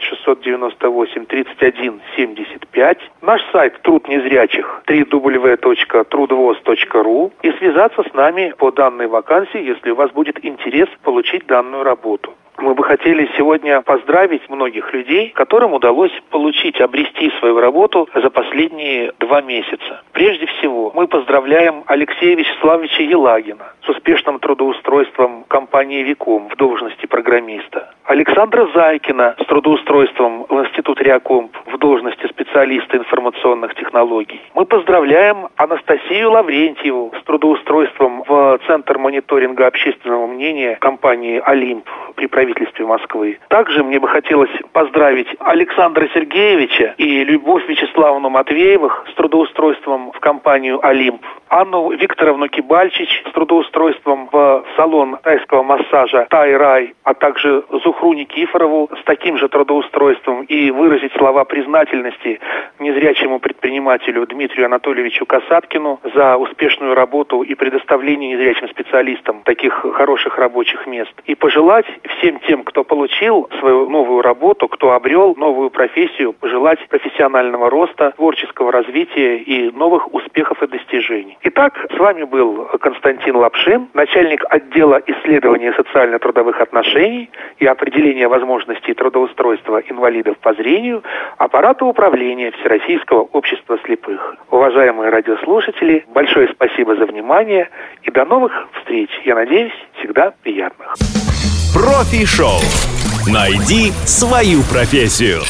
698 31 75. Наш сайт «Труд незрячих» www.trudvoz.ru и связаться с нами по данной вакансии, если у вас будет интерес получить данную работу. Мы бы хотели сегодня поздравить многих людей, которым удалось получить, обрести свою работу за последние два месяца. Прежде всего, мы поздравляем Алексея Вячеславовича Елагина с успешным трудоустройством компании «Виком» в должности программиста. Александра Зайкина с трудоустройством в Институт Реакомп в должности специалиста информационных технологий. Мы поздравляем Анастасию Лаврентьеву с трудоустройством в Центр мониторинга общественного мнения компании «Олимп» при правительстве Москвы. Также мне бы хотелось поздравить Александра Сергеевича и Любовь Вячеславовну Матвеевых с трудоустройством в компанию «Олимп». Анну Викторовну Кибальчич с трудоустройством в салон тайского массажа «Тай-Рай», а также Зухру Никифорову с таким же трудоустройством и выразить слова признательности незрячему предпринимателю Дмитрию Анатольевичу Касаткину за успешную работу и предоставление незрячим специалистам таких хороших рабочих мест. И пожелать всем тем, кто получил свою новую работу, кто обрел новую профессию, пожелать профессионального роста, творческого развития и новых успехов и достижений. Итак, с вами был Константин Лапшин, начальник отдела исследования социально-трудовых отношений и определения возможностей трудоустройства инвалидов по зрению аппарата управления Всероссийского общества слепых. Уважаемые радиослушатели, большое спасибо за внимание и до новых встреч. Я надеюсь, всегда приятных. Профи-шоу. Найди свою профессию.